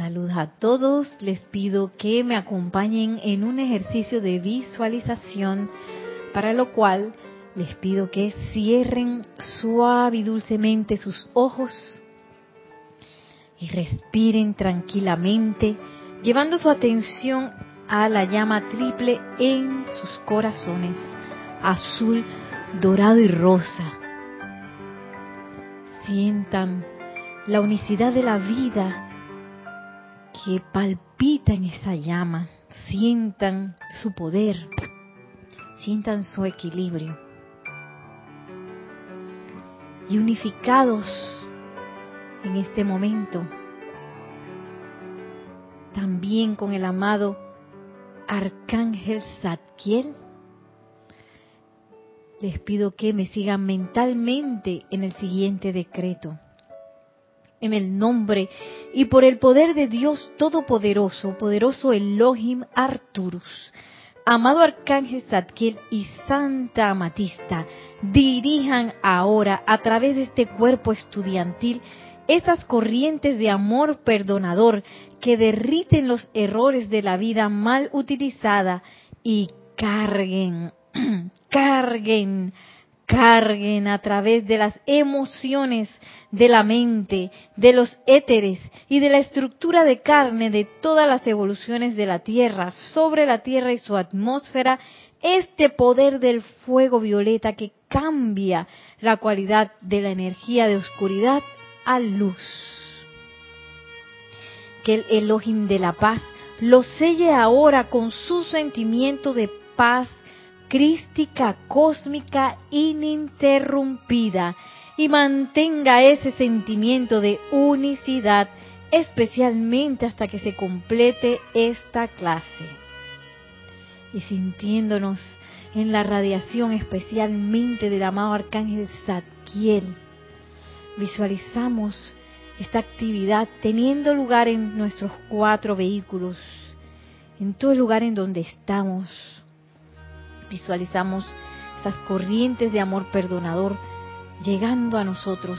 Saludos a todos. Les pido que me acompañen en un ejercicio de visualización, para lo cual les pido que cierren suave y dulcemente sus ojos y respiren tranquilamente, llevando su atención a la llama triple en sus corazones, azul, dorado y rosa. Sientan la unicidad de la vida que palpita en esa llama. Sientan su poder, sientan su equilibrio. Y unificados en este momento, también con el amado Arcángel Zadkiel, les pido que me sigan mentalmente en el siguiente decreto en el nombre y por el poder de Dios Todopoderoso, poderoso Elohim Arturus. Amado Arcángel Zadkiel y Santa Amatista, dirijan ahora a través de este cuerpo estudiantil esas corrientes de amor perdonador que derriten los errores de la vida mal utilizada y carguen, carguen carguen a través de las emociones de la mente, de los éteres y de la estructura de carne de todas las evoluciones de la Tierra, sobre la Tierra y su atmósfera, este poder del fuego violeta que cambia la cualidad de la energía de oscuridad a luz. Que el Elohim de la paz lo selle ahora con su sentimiento de paz crística cósmica ininterrumpida y mantenga ese sentimiento de unicidad especialmente hasta que se complete esta clase. Y sintiéndonos en la radiación especialmente del amado arcángel Zadkiel, visualizamos esta actividad teniendo lugar en nuestros cuatro vehículos, en todo el lugar en donde estamos, visualizamos esas corrientes de amor perdonador llegando a nosotros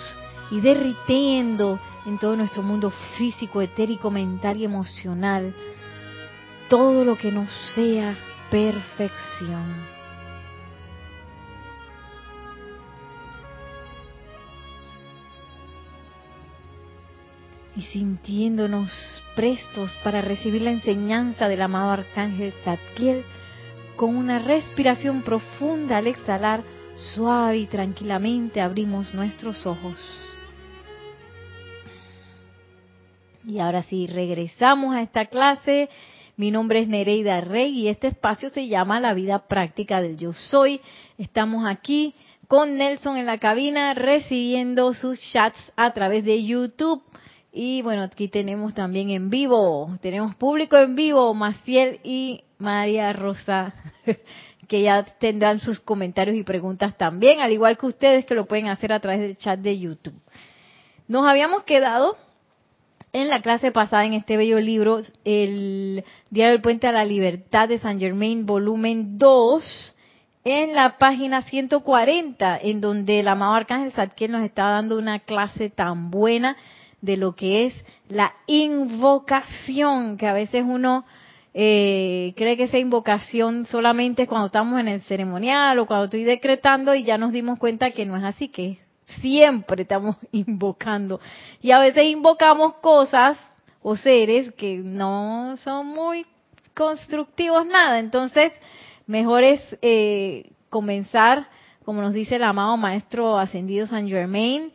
y derritiendo en todo nuestro mundo físico, etérico, mental y emocional todo lo que no sea perfección. y sintiéndonos prestos para recibir la enseñanza del amado arcángel Zadkiel, con una respiración profunda al exhalar, suave y tranquilamente abrimos nuestros ojos. Y ahora sí, regresamos a esta clase. Mi nombre es Nereida Rey y este espacio se llama La vida práctica del yo soy. Estamos aquí con Nelson en la cabina recibiendo sus chats a través de YouTube. Y bueno, aquí tenemos también en vivo, tenemos público en vivo, Maciel y María Rosa, que ya tendrán sus comentarios y preguntas también, al igual que ustedes que lo pueden hacer a través del chat de YouTube. Nos habíamos quedado en la clase pasada en este bello libro, el Diario del Puente a la Libertad de San Germain, volumen 2, en la página 140, en donde el amado Arcángel Zadkiel nos está dando una clase tan buena de lo que es la invocación, que a veces uno eh, cree que esa invocación solamente es cuando estamos en el ceremonial o cuando estoy decretando y ya nos dimos cuenta que no es así, que siempre estamos invocando. Y a veces invocamos cosas o seres que no son muy constructivos nada. Entonces, mejor es eh, comenzar, como nos dice el amado Maestro Ascendido San Germain,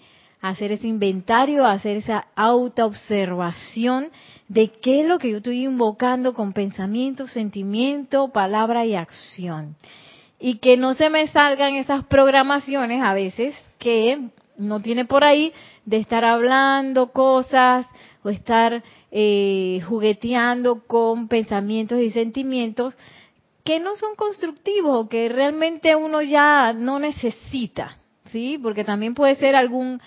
hacer ese inventario, hacer esa autoobservación de qué es lo que yo estoy invocando con pensamiento, sentimiento, palabra y acción. Y que no se me salgan esas programaciones a veces que no tiene por ahí de estar hablando cosas o estar eh, jugueteando con pensamientos y sentimientos que no son constructivos o que realmente uno ya no necesita, ¿sí? Porque también puede ser algún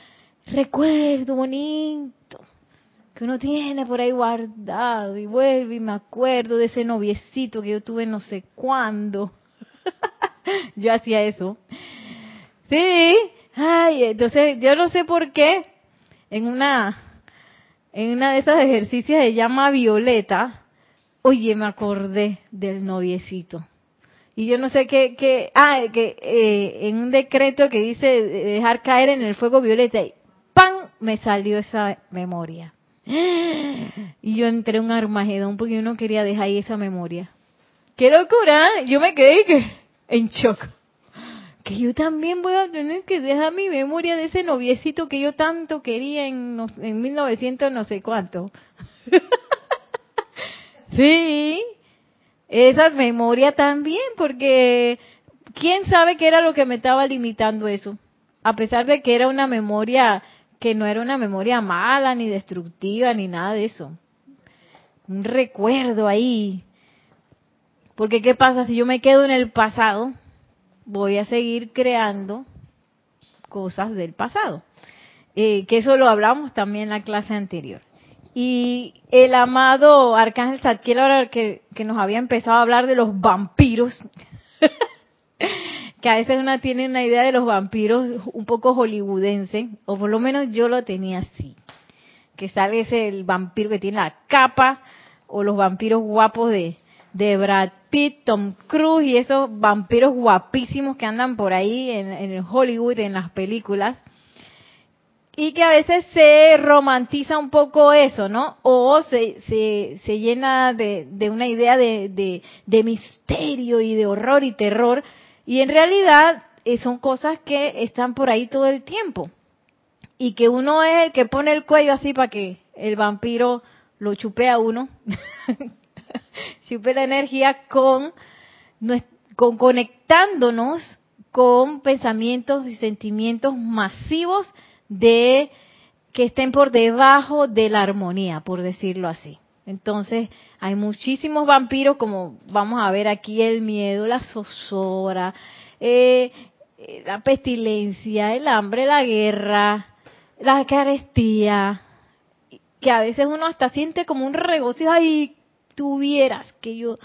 recuerdo bonito que uno tiene por ahí guardado y vuelve y me acuerdo de ese noviecito que yo tuve no sé cuándo. yo hacía eso. Sí, ay, entonces yo no sé por qué en una en una de esos ejercicios de llama violeta, oye, me acordé del noviecito. Y yo no sé qué, qué ah, que eh, en un decreto que dice dejar caer en el fuego violeta. Me salió esa memoria. Y yo entré en un armagedón porque yo no quería dejar ahí esa memoria. ¡Qué locura! Yo me quedé en shock. Que yo también voy a tener que dejar mi memoria de ese noviecito que yo tanto quería en, en 1900 no sé cuánto. sí, esa memoria también, porque quién sabe qué era lo que me estaba limitando eso. A pesar de que era una memoria que no era una memoria mala, ni destructiva, ni nada de eso. Un recuerdo ahí. Porque ¿qué pasa si yo me quedo en el pasado? Voy a seguir creando cosas del pasado. Eh, que eso lo hablamos también en la clase anterior. Y el amado Arcángel Zadkiel, ahora que, que nos había empezado a hablar de los vampiros, que a veces una tiene una idea de los vampiros un poco hollywoodense, o por lo menos yo lo tenía así, que sale ese el vampiro que tiene la capa, o los vampiros guapos de, de Brad Pitt, Tom Cruise y esos vampiros guapísimos que andan por ahí en, en Hollywood, en las películas. Y que a veces se romantiza un poco eso, ¿no? O se, se, se llena de, de, una idea de, de, de misterio y de horror y terror y en realidad eh, son cosas que están por ahí todo el tiempo. Y que uno es el que pone el cuello así para que el vampiro lo chupe a uno. chupe la energía con, con conectándonos con pensamientos y sentimientos masivos de que estén por debajo de la armonía, por decirlo así. Entonces, hay muchísimos vampiros, como vamos a ver aquí, el miedo, la zozobra, eh, eh, la pestilencia, el hambre, la guerra, la carestía, que a veces uno hasta siente como un regocijo, ay, tuvieras que yo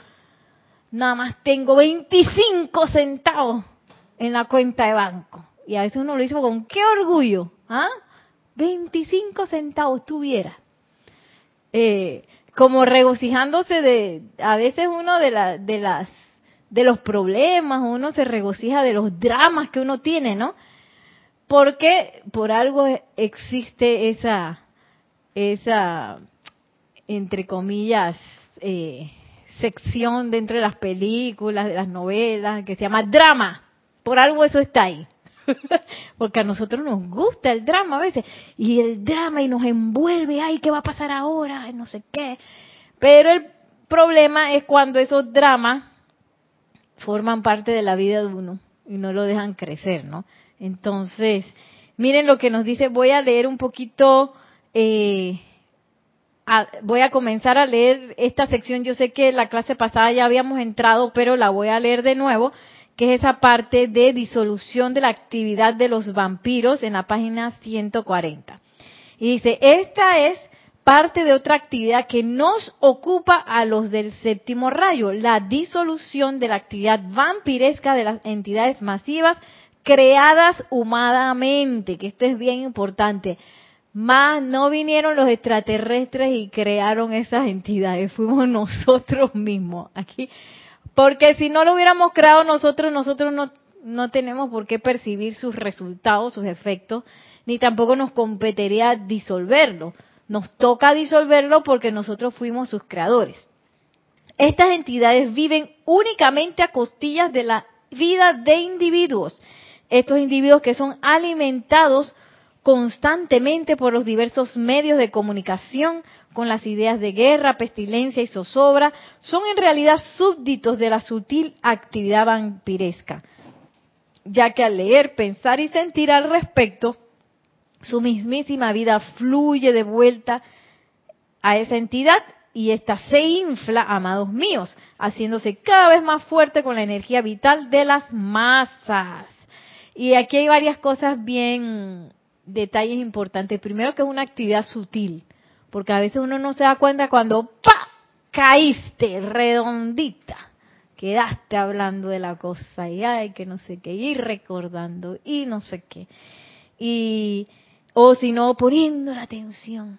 nada más tengo 25 centavos en la cuenta de banco. Y a veces uno lo dice con qué orgullo, ¿ah? 25 centavos tuvieras. Eh, como regocijándose de, a veces uno de, la, de las, de los problemas, uno se regocija de los dramas que uno tiene, ¿no? Porque por algo existe esa, esa, entre comillas, eh, sección dentro de las películas, de las novelas, que se llama drama. Por algo eso está ahí. Porque a nosotros nos gusta el drama a veces. Y el drama y nos envuelve, ay, ¿qué va a pasar ahora? No sé qué. Pero el problema es cuando esos dramas forman parte de la vida de uno y no lo dejan crecer, ¿no? Entonces, miren lo que nos dice, voy a leer un poquito, eh, voy a comenzar a leer esta sección, yo sé que la clase pasada ya habíamos entrado, pero la voy a leer de nuevo que es esa parte de disolución de la actividad de los vampiros en la página 140. Y dice, esta es parte de otra actividad que nos ocupa a los del séptimo rayo, la disolución de la actividad vampiresca de las entidades masivas creadas humanamente, que esto es bien importante. Más no vinieron los extraterrestres y crearon esas entidades, fuimos nosotros mismos. Aquí porque si no lo hubiéramos creado nosotros, nosotros no, no tenemos por qué percibir sus resultados, sus efectos, ni tampoco nos competiría disolverlo. Nos toca disolverlo porque nosotros fuimos sus creadores. Estas entidades viven únicamente a costillas de la vida de individuos. Estos individuos que son alimentados constantemente por los diversos medios de comunicación con las ideas de guerra, pestilencia y zozobra, son en realidad súbditos de la sutil actividad vampiresca, ya que al leer, pensar y sentir al respecto, su mismísima vida fluye de vuelta a esa entidad y ésta se infla, amados míos, haciéndose cada vez más fuerte con la energía vital de las masas. Y aquí hay varias cosas bien detalles importantes. Primero que es una actividad sutil, porque a veces uno no se da cuenta cuando ¡pa! caíste redondita. Quedaste hablando de la cosa y ay, que no sé qué, y recordando y no sé qué. Y, o si no, poniendo la atención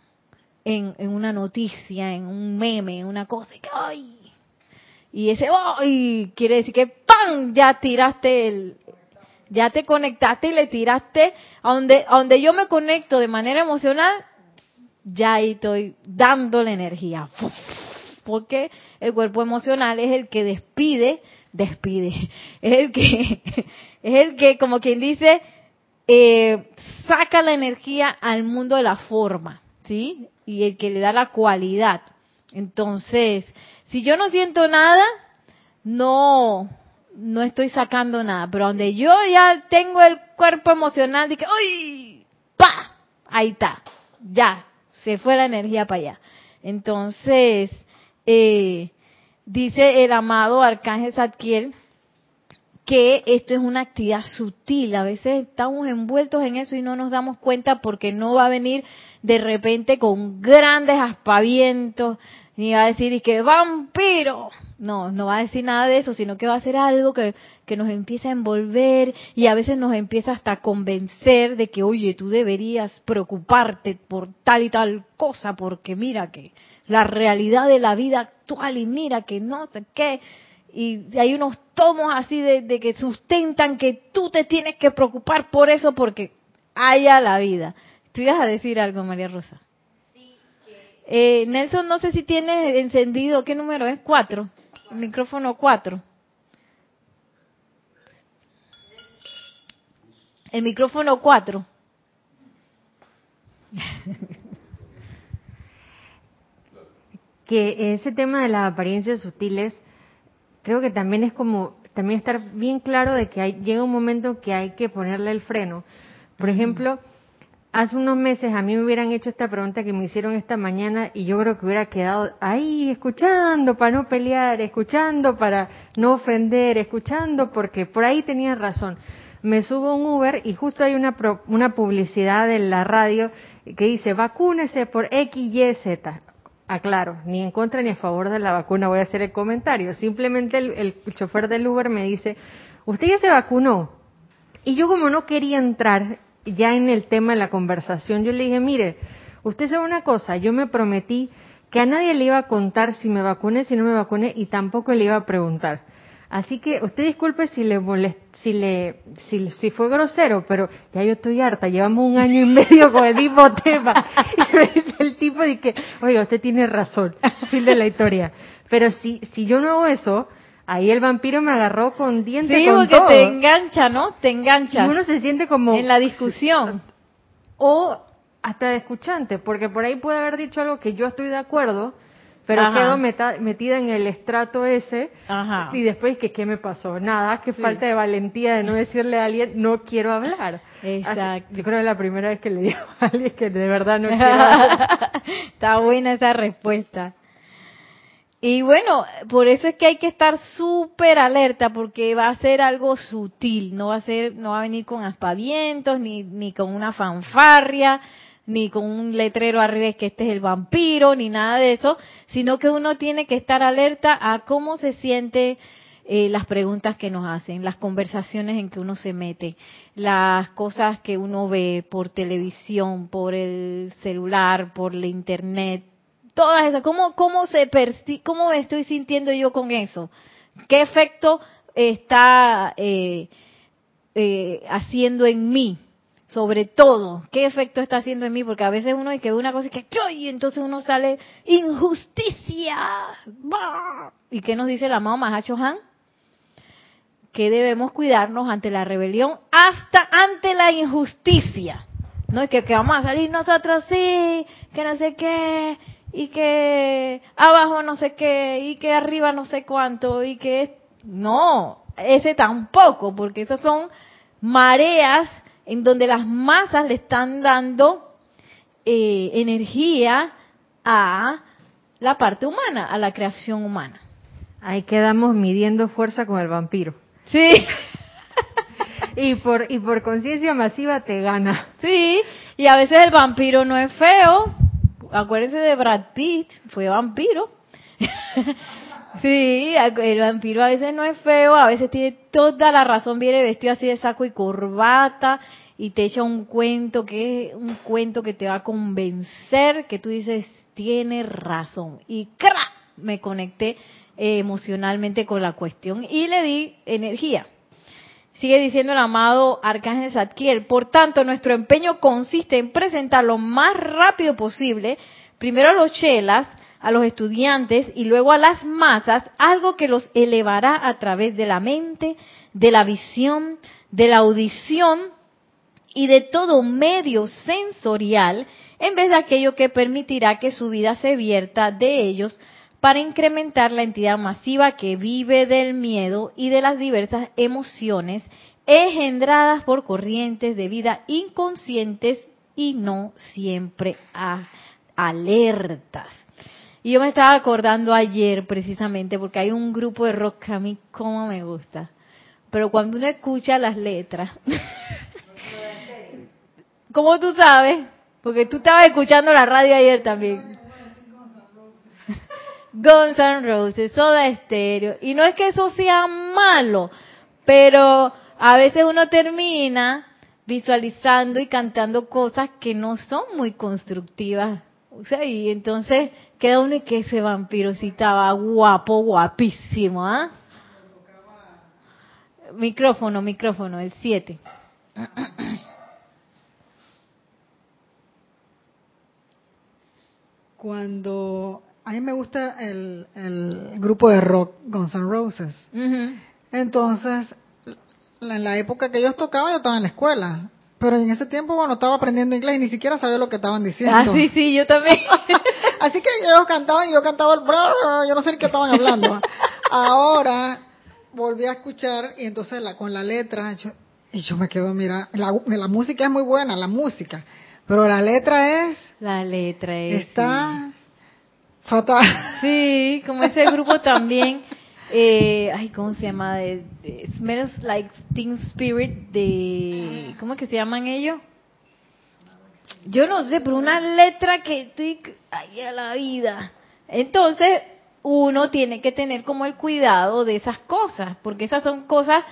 en, en una noticia, en un meme, en una cosa, y que ¡ay! Y ese ¡ay! quiere decir que ¡pam! ya tiraste el, ya te conectaste y le tiraste a donde, a donde yo me conecto de manera emocional, ya ahí estoy dándole energía. Porque el cuerpo emocional es el que despide, despide, es el que, es el que, como quien dice, eh, saca la energía al mundo de la forma, ¿sí? Y el que le da la cualidad. Entonces, si yo no siento nada, no, no estoy sacando nada. Pero donde yo ya tengo el cuerpo emocional, de que, ¡uy! ¡Pa! Ahí está. Ya, se fue la energía para allá. Entonces, eh, dice el amado Arcángel Zadkiel que esto es una actividad sutil. A veces estamos envueltos en eso y no nos damos cuenta porque no va a venir de repente con grandes aspavientos, ni va a decir y que vampiro. No, no va a decir nada de eso, sino que va a ser algo que, que nos empieza a envolver y a veces nos empieza hasta a convencer de que, oye, tú deberías preocuparte por tal y tal cosa, porque mira que la realidad de la vida actual y mira que no sé qué y hay unos tomos así de, que sustentan que tú te tienes que preocupar por eso porque haya la vida. ¿Tú ibas a decir algo, María Rosa? Eh, Nelson, no sé si tienes encendido, ¿qué número es? Cuatro. El micrófono cuatro. El micrófono cuatro. que ese tema de las apariencias sutiles creo que también es como también estar bien claro de que hay, llega un momento que hay que ponerle el freno. Por ejemplo, hace unos meses a mí me hubieran hecho esta pregunta que me hicieron esta mañana y yo creo que hubiera quedado ahí escuchando para no pelear, escuchando para no ofender, escuchando porque por ahí tenía razón. Me subo un Uber y justo hay una, una publicidad en la radio que dice vacúnese por X, Y, Z aclaro, ni en contra ni a favor de la vacuna voy a hacer el comentario. Simplemente el, el, chofer del Uber me dice, usted ya se vacunó. Y yo como no quería entrar ya en el tema de la conversación, yo le dije, mire, usted sabe una cosa, yo me prometí que a nadie le iba a contar si me vacuné, si no me vacuné, y tampoco le iba a preguntar. Así que usted disculpe si le si le si, si, fue grosero, pero ya yo estoy harta, llevamos un año y medio con el mismo tema. Y me dice el tipo de que, oiga, usted tiene razón, fin de la historia. Pero si si yo no hago eso, ahí el vampiro me agarró con dientes sí, con porque te engancha, ¿no? Te engancha. Y uno se siente como en la discusión. O hasta de escuchante, porque por ahí puede haber dicho algo que yo estoy de acuerdo, pero quedo metida en el estrato ese. Y después que qué me pasó nada que falta de valentía de no decirle a alguien no quiero hablar. Exacto. yo creo que es la primera vez que le digo a alguien que de verdad no quiero hablar. Está buena esa respuesta y bueno, por eso es que hay que estar súper alerta porque va a ser algo sutil, no va a ser, no va a venir con aspavientos ni, ni con una fanfarria, ni con un letrero arriba que este es el vampiro, ni nada de eso, sino que uno tiene que estar alerta a cómo se siente eh, las preguntas que nos hacen, las conversaciones en que uno se mete, las cosas que uno ve por televisión, por el celular, por la internet, todas esas, cómo, cómo se cómo me estoy sintiendo yo con eso, qué efecto está eh, eh, haciendo en mí, sobre todo, qué efecto está haciendo en mí, porque a veces uno dice que una cosa y que entonces uno sale injusticia. ¿Y qué nos dice la mamá Mahacho Han? Que debemos cuidarnos ante la rebelión hasta ante la injusticia. No es que, que vamos a salir nosotros sí, que no sé qué, y que abajo no sé qué, y que arriba no sé cuánto, y que no, ese tampoco, porque esas son mareas en donde las masas le están dando eh, energía a la parte humana, a la creación humana. Ahí quedamos midiendo fuerza con el vampiro. Sí. y por y por conciencia masiva te gana. Sí, y a veces el vampiro no es feo. Acuérdense de Brad Pitt, fue vampiro. Sí, el vampiro a veces no es feo, a veces tiene toda la razón, viene vestido así de saco y corbata y te echa un cuento que es un cuento que te va a convencer que tú dices, tiene razón. Y ¡cra! me conecté eh, emocionalmente con la cuestión y le di energía. Sigue diciendo el amado Arcángel Zadkiel, por tanto nuestro empeño consiste en presentar lo más rápido posible, primero a los chelas, a los estudiantes y luego a las masas, algo que los elevará a través de la mente, de la visión, de la audición y de todo medio sensorial, en vez de aquello que permitirá que su vida se vierta de ellos para incrementar la entidad masiva que vive del miedo y de las diversas emociones engendradas por corrientes de vida inconscientes y no siempre alertas. Y yo me estaba acordando ayer precisamente porque hay un grupo de rock que a mí como me gusta. Pero cuando uno escucha las letras, ¿cómo tú sabes? Porque tú estabas escuchando la radio ayer también. Guns N' Roses, Soda Stereo. Y no es que eso sea malo, pero a veces uno termina visualizando y cantando cosas que no son muy constructivas. O sea, y entonces queda uno que ese vampiro sí estaba guapo, guapísimo, ¿ah? Micrófono, micrófono, el 7. Cuando a mí me gusta el, grupo de rock Guns N' Roses. Entonces, en la época que ellos tocaban, yo estaba en la escuela. Pero en ese tiempo, bueno, estaba aprendiendo inglés y ni siquiera sabía lo que estaban diciendo. Ah, sí, sí, yo también. Así que ellos cantaban y yo cantaba el... Yo no sé ni qué estaban hablando. Ahora volví a escuchar y entonces la, con la letra, y yo me quedo, mira, la, la música es muy buena, la música, pero la letra es... La letra es... Está... Fatal. Sí, como ese grupo también, eh, ay, ¿cómo se llama? De, Smells Like Teen Spirit, de, ¿cómo que se llaman ellos? Yo no sé, pero una letra que, ay, a la vida. Entonces, uno tiene que tener como el cuidado de esas cosas, porque esas son cosas,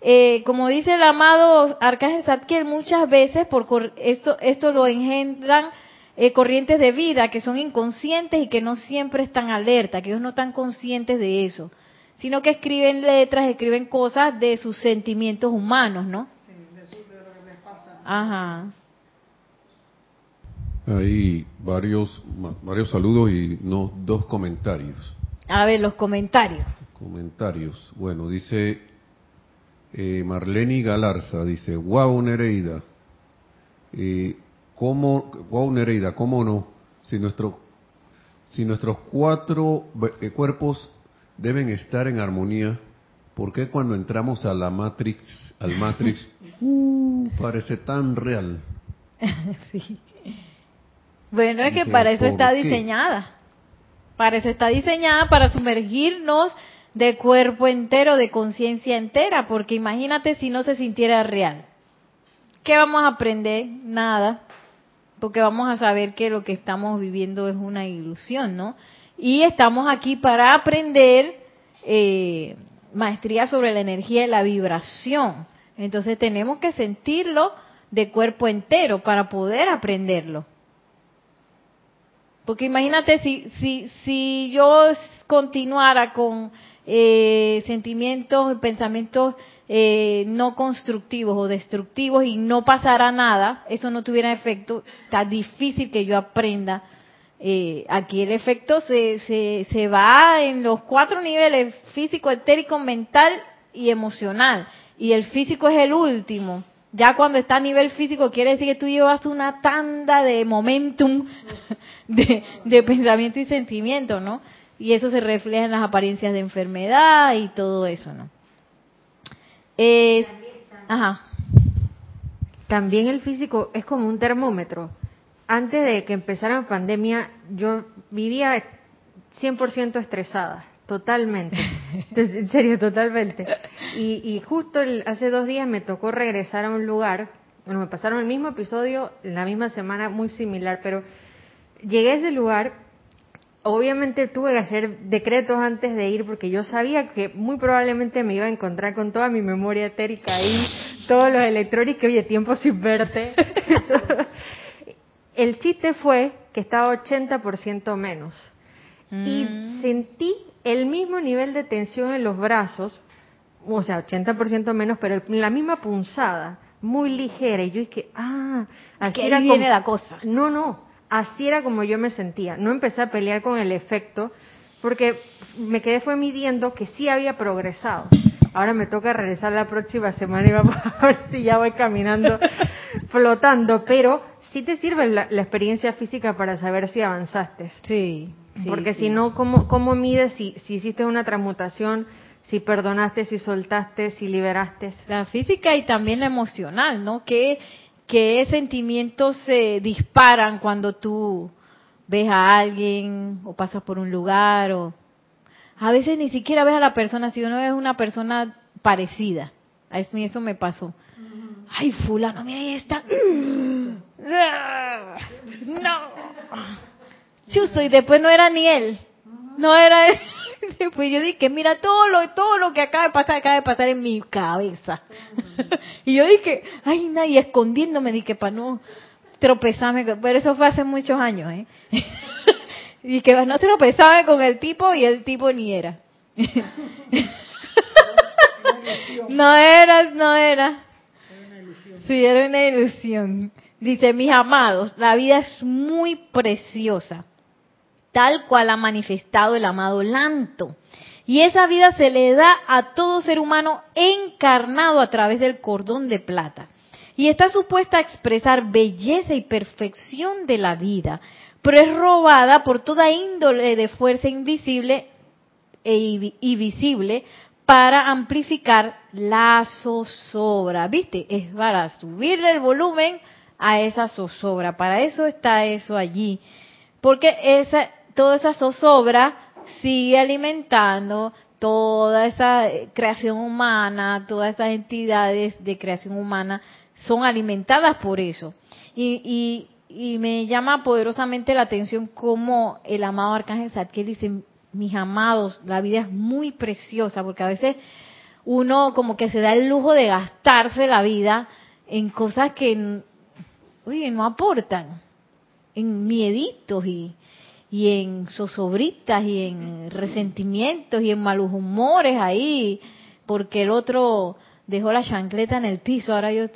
eh, como dice el amado Arcángel Zadkiel, muchas veces por esto, esto lo engendran eh, corrientes de vida que son inconscientes y que no siempre están alerta, que ellos no están conscientes de eso, sino que escriben letras, escriben cosas de sus sentimientos humanos, ¿no? Sí, de, lo que les pasa. Ajá. Hay varios, varios saludos y no, dos comentarios. A ver, los comentarios. Comentarios. Bueno, dice eh, Marlene Galarza, dice, wow, Nereida. Eh, ¿Cómo, wow, Nereida, cómo no? Si, nuestro, si nuestros cuatro eh, cuerpos deben estar en armonía, ¿por qué cuando entramos a la Matrix, al Matrix, uh, parece tan real? sí. Bueno, es que para eso está diseñada. Para eso está diseñada, para sumergirnos de cuerpo entero, de conciencia entera, porque imagínate si no se sintiera real. ¿Qué vamos a aprender? Nada porque vamos a saber que lo que estamos viviendo es una ilusión, ¿no? Y estamos aquí para aprender eh, maestría sobre la energía y la vibración. Entonces tenemos que sentirlo de cuerpo entero para poder aprenderlo. Porque imagínate si, si, si yo continuara con eh, sentimientos, pensamientos eh, no constructivos o destructivos y no pasara nada, eso no tuviera efecto, está difícil que yo aprenda. Eh, aquí el efecto se, se, se va en los cuatro niveles, físico, etérico, mental y emocional. Y el físico es el último. Ya cuando está a nivel físico quiere decir que tú llevas una tanda de momentum de, de pensamiento y sentimiento, ¿no? Y eso se refleja en las apariencias de enfermedad y todo eso, ¿no? Ajá. También el físico es como un termómetro. Antes de que empezara la pandemia, yo vivía 100% estresada, totalmente. en serio, totalmente. Y, justo hace dos días me tocó regresar a un lugar, bueno, me pasaron el mismo episodio en la misma semana, muy similar, pero llegué a ese lugar obviamente tuve que hacer decretos antes de ir porque yo sabía que muy probablemente me iba a encontrar con toda mi memoria etérica ahí, todos los electrónicos que, oye, tiempo sin verte. el chiste fue que estaba 80% menos. Y Mm. sentí el mismo nivel de tensión en los brazos, o sea, 80% menos, pero la misma punzada, muy ligera. Y yo dije, ah, así Que ahí era viene como- la cosa. No, no, así era como yo me sentía. No empecé a pelear con el efecto, porque me quedé fue midiendo que sí había progresado. Ahora me toca regresar la próxima semana y vamos a ver si ya voy caminando, flotando, pero sí te sirve la, la experiencia física para saber si avanzaste. Sí. sí, Porque sí. si no, ¿cómo, cómo mides si, si hiciste una transmutación, si perdonaste, si soltaste, si liberaste? La física y también la emocional, ¿no? ¿Qué, qué sentimientos se disparan cuando tú ves a alguien o pasas por un lugar o a veces ni siquiera ves a la persona, si uno es una persona parecida. A eso, eso me pasó. Ay, fulano, mira ahí está. No. Chuzo, y después no era ni él. No era él. Después yo dije, mira todo lo, todo lo que acaba de pasar, acaba de pasar en mi cabeza. y yo dije, ay, nadie escondiéndome, dije, para no tropezarme. Pero eso fue hace muchos años, ¿eh? y que no tropezarme con el tipo y el tipo ni era. no era, no era. Sí, era una ilusión. Dice, mis amados, la vida es muy preciosa, tal cual ha manifestado el amado Lanto. Y esa vida se le da a todo ser humano encarnado a través del cordón de plata. Y está supuesta a expresar belleza y perfección de la vida, pero es robada por toda índole de fuerza invisible e y visible para amplificar la zozobra. ¿Viste? Es para subirle el volumen a esa zozobra. Para eso está eso allí. Porque esa, toda esa zozobra sigue alimentando toda esa eh, creación humana, todas esas entidades de creación humana son alimentadas por eso. Y, y, y me llama poderosamente la atención cómo el amado Arcángel Zadkiel dice, mis amados, la vida es muy preciosa, porque a veces uno como que se da el lujo de gastarse la vida en cosas que, oye, no aportan, en mieditos y, y en zozobritas y en resentimientos y en malos humores ahí, porque el otro dejó la chancleta en el piso, ahora yo,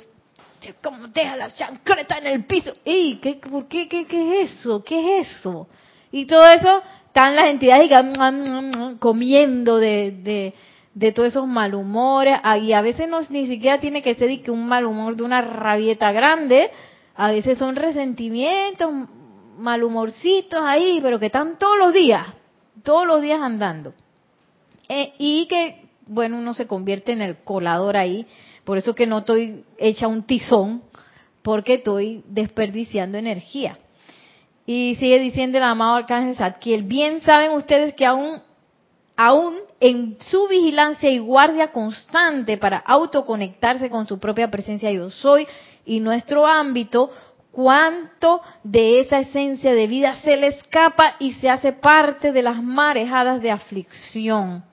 ¿cómo deja la chancleta en el piso? ¡Ey! ¿qué, ¿Por qué? ¿Qué, qué es eso? ¿Qué es eso? Y todo eso, están las entidades y comiendo de, de, de todos esos malhumores, ah, y a veces no ni siquiera tiene que ser que un mal humor de una rabieta grande, a veces son resentimientos, malhumorcitos ahí, pero que están todos los días, todos los días andando. Eh, y que, bueno, uno se convierte en el colador ahí, por eso que no estoy hecha un tizón, porque estoy desperdiciando energía. Y sigue diciendo el amado Arcángel Zadkiel, bien saben ustedes que aún, aún en su vigilancia y guardia constante para autoconectarse con su propia presencia yo soy y nuestro ámbito, cuánto de esa esencia de vida se le escapa y se hace parte de las marejadas de aflicción.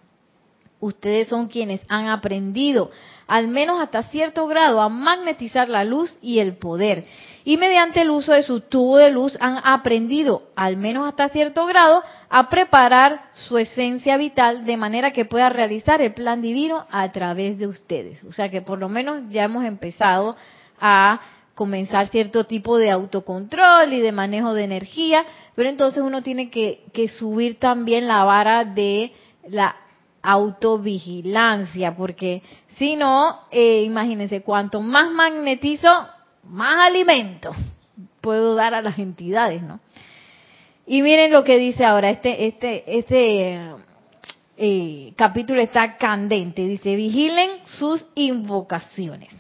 Ustedes son quienes han aprendido, al menos hasta cierto grado, a magnetizar la luz y el poder. Y mediante el uso de su tubo de luz han aprendido, al menos hasta cierto grado, a preparar su esencia vital de manera que pueda realizar el plan divino a través de ustedes. O sea que por lo menos ya hemos empezado a comenzar cierto tipo de autocontrol y de manejo de energía, pero entonces uno tiene que, subir también la vara de la autovigilancia, porque si no, eh, imagínense, cuanto más magnetizo, más alimento puedo dar a las entidades, ¿no? Y miren lo que dice ahora, este, este, este eh, capítulo está candente, dice, vigilen sus invocaciones.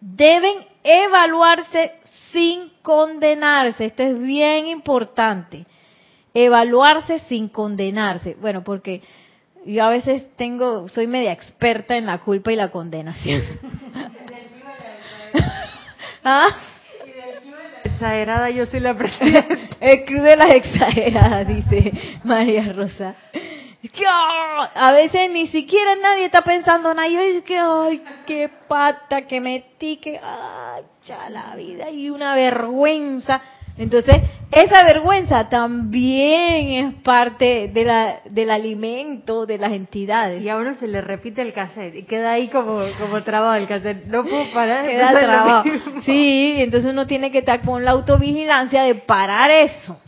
Deben evaluarse sin condenarse, esto es bien importante, evaluarse sin condenarse, bueno, porque yo a veces tengo, soy media experta en la culpa y la condenación. ¿Ah? Exagerada, yo soy la presidenta. El club de las exageradas, dice María Rosa. Que a veces ni siquiera nadie está pensando nada. Yo es que, ay, qué pata que metí, que, ay, ya la vida, y una vergüenza. Entonces, esa vergüenza también es parte de la, del alimento de las entidades. Y a uno se le repite el cassette y queda ahí como, como trabado el cassette. No puedo parar. Queda lo trabado. Sí, entonces uno tiene que estar con la autovigilancia de parar eso.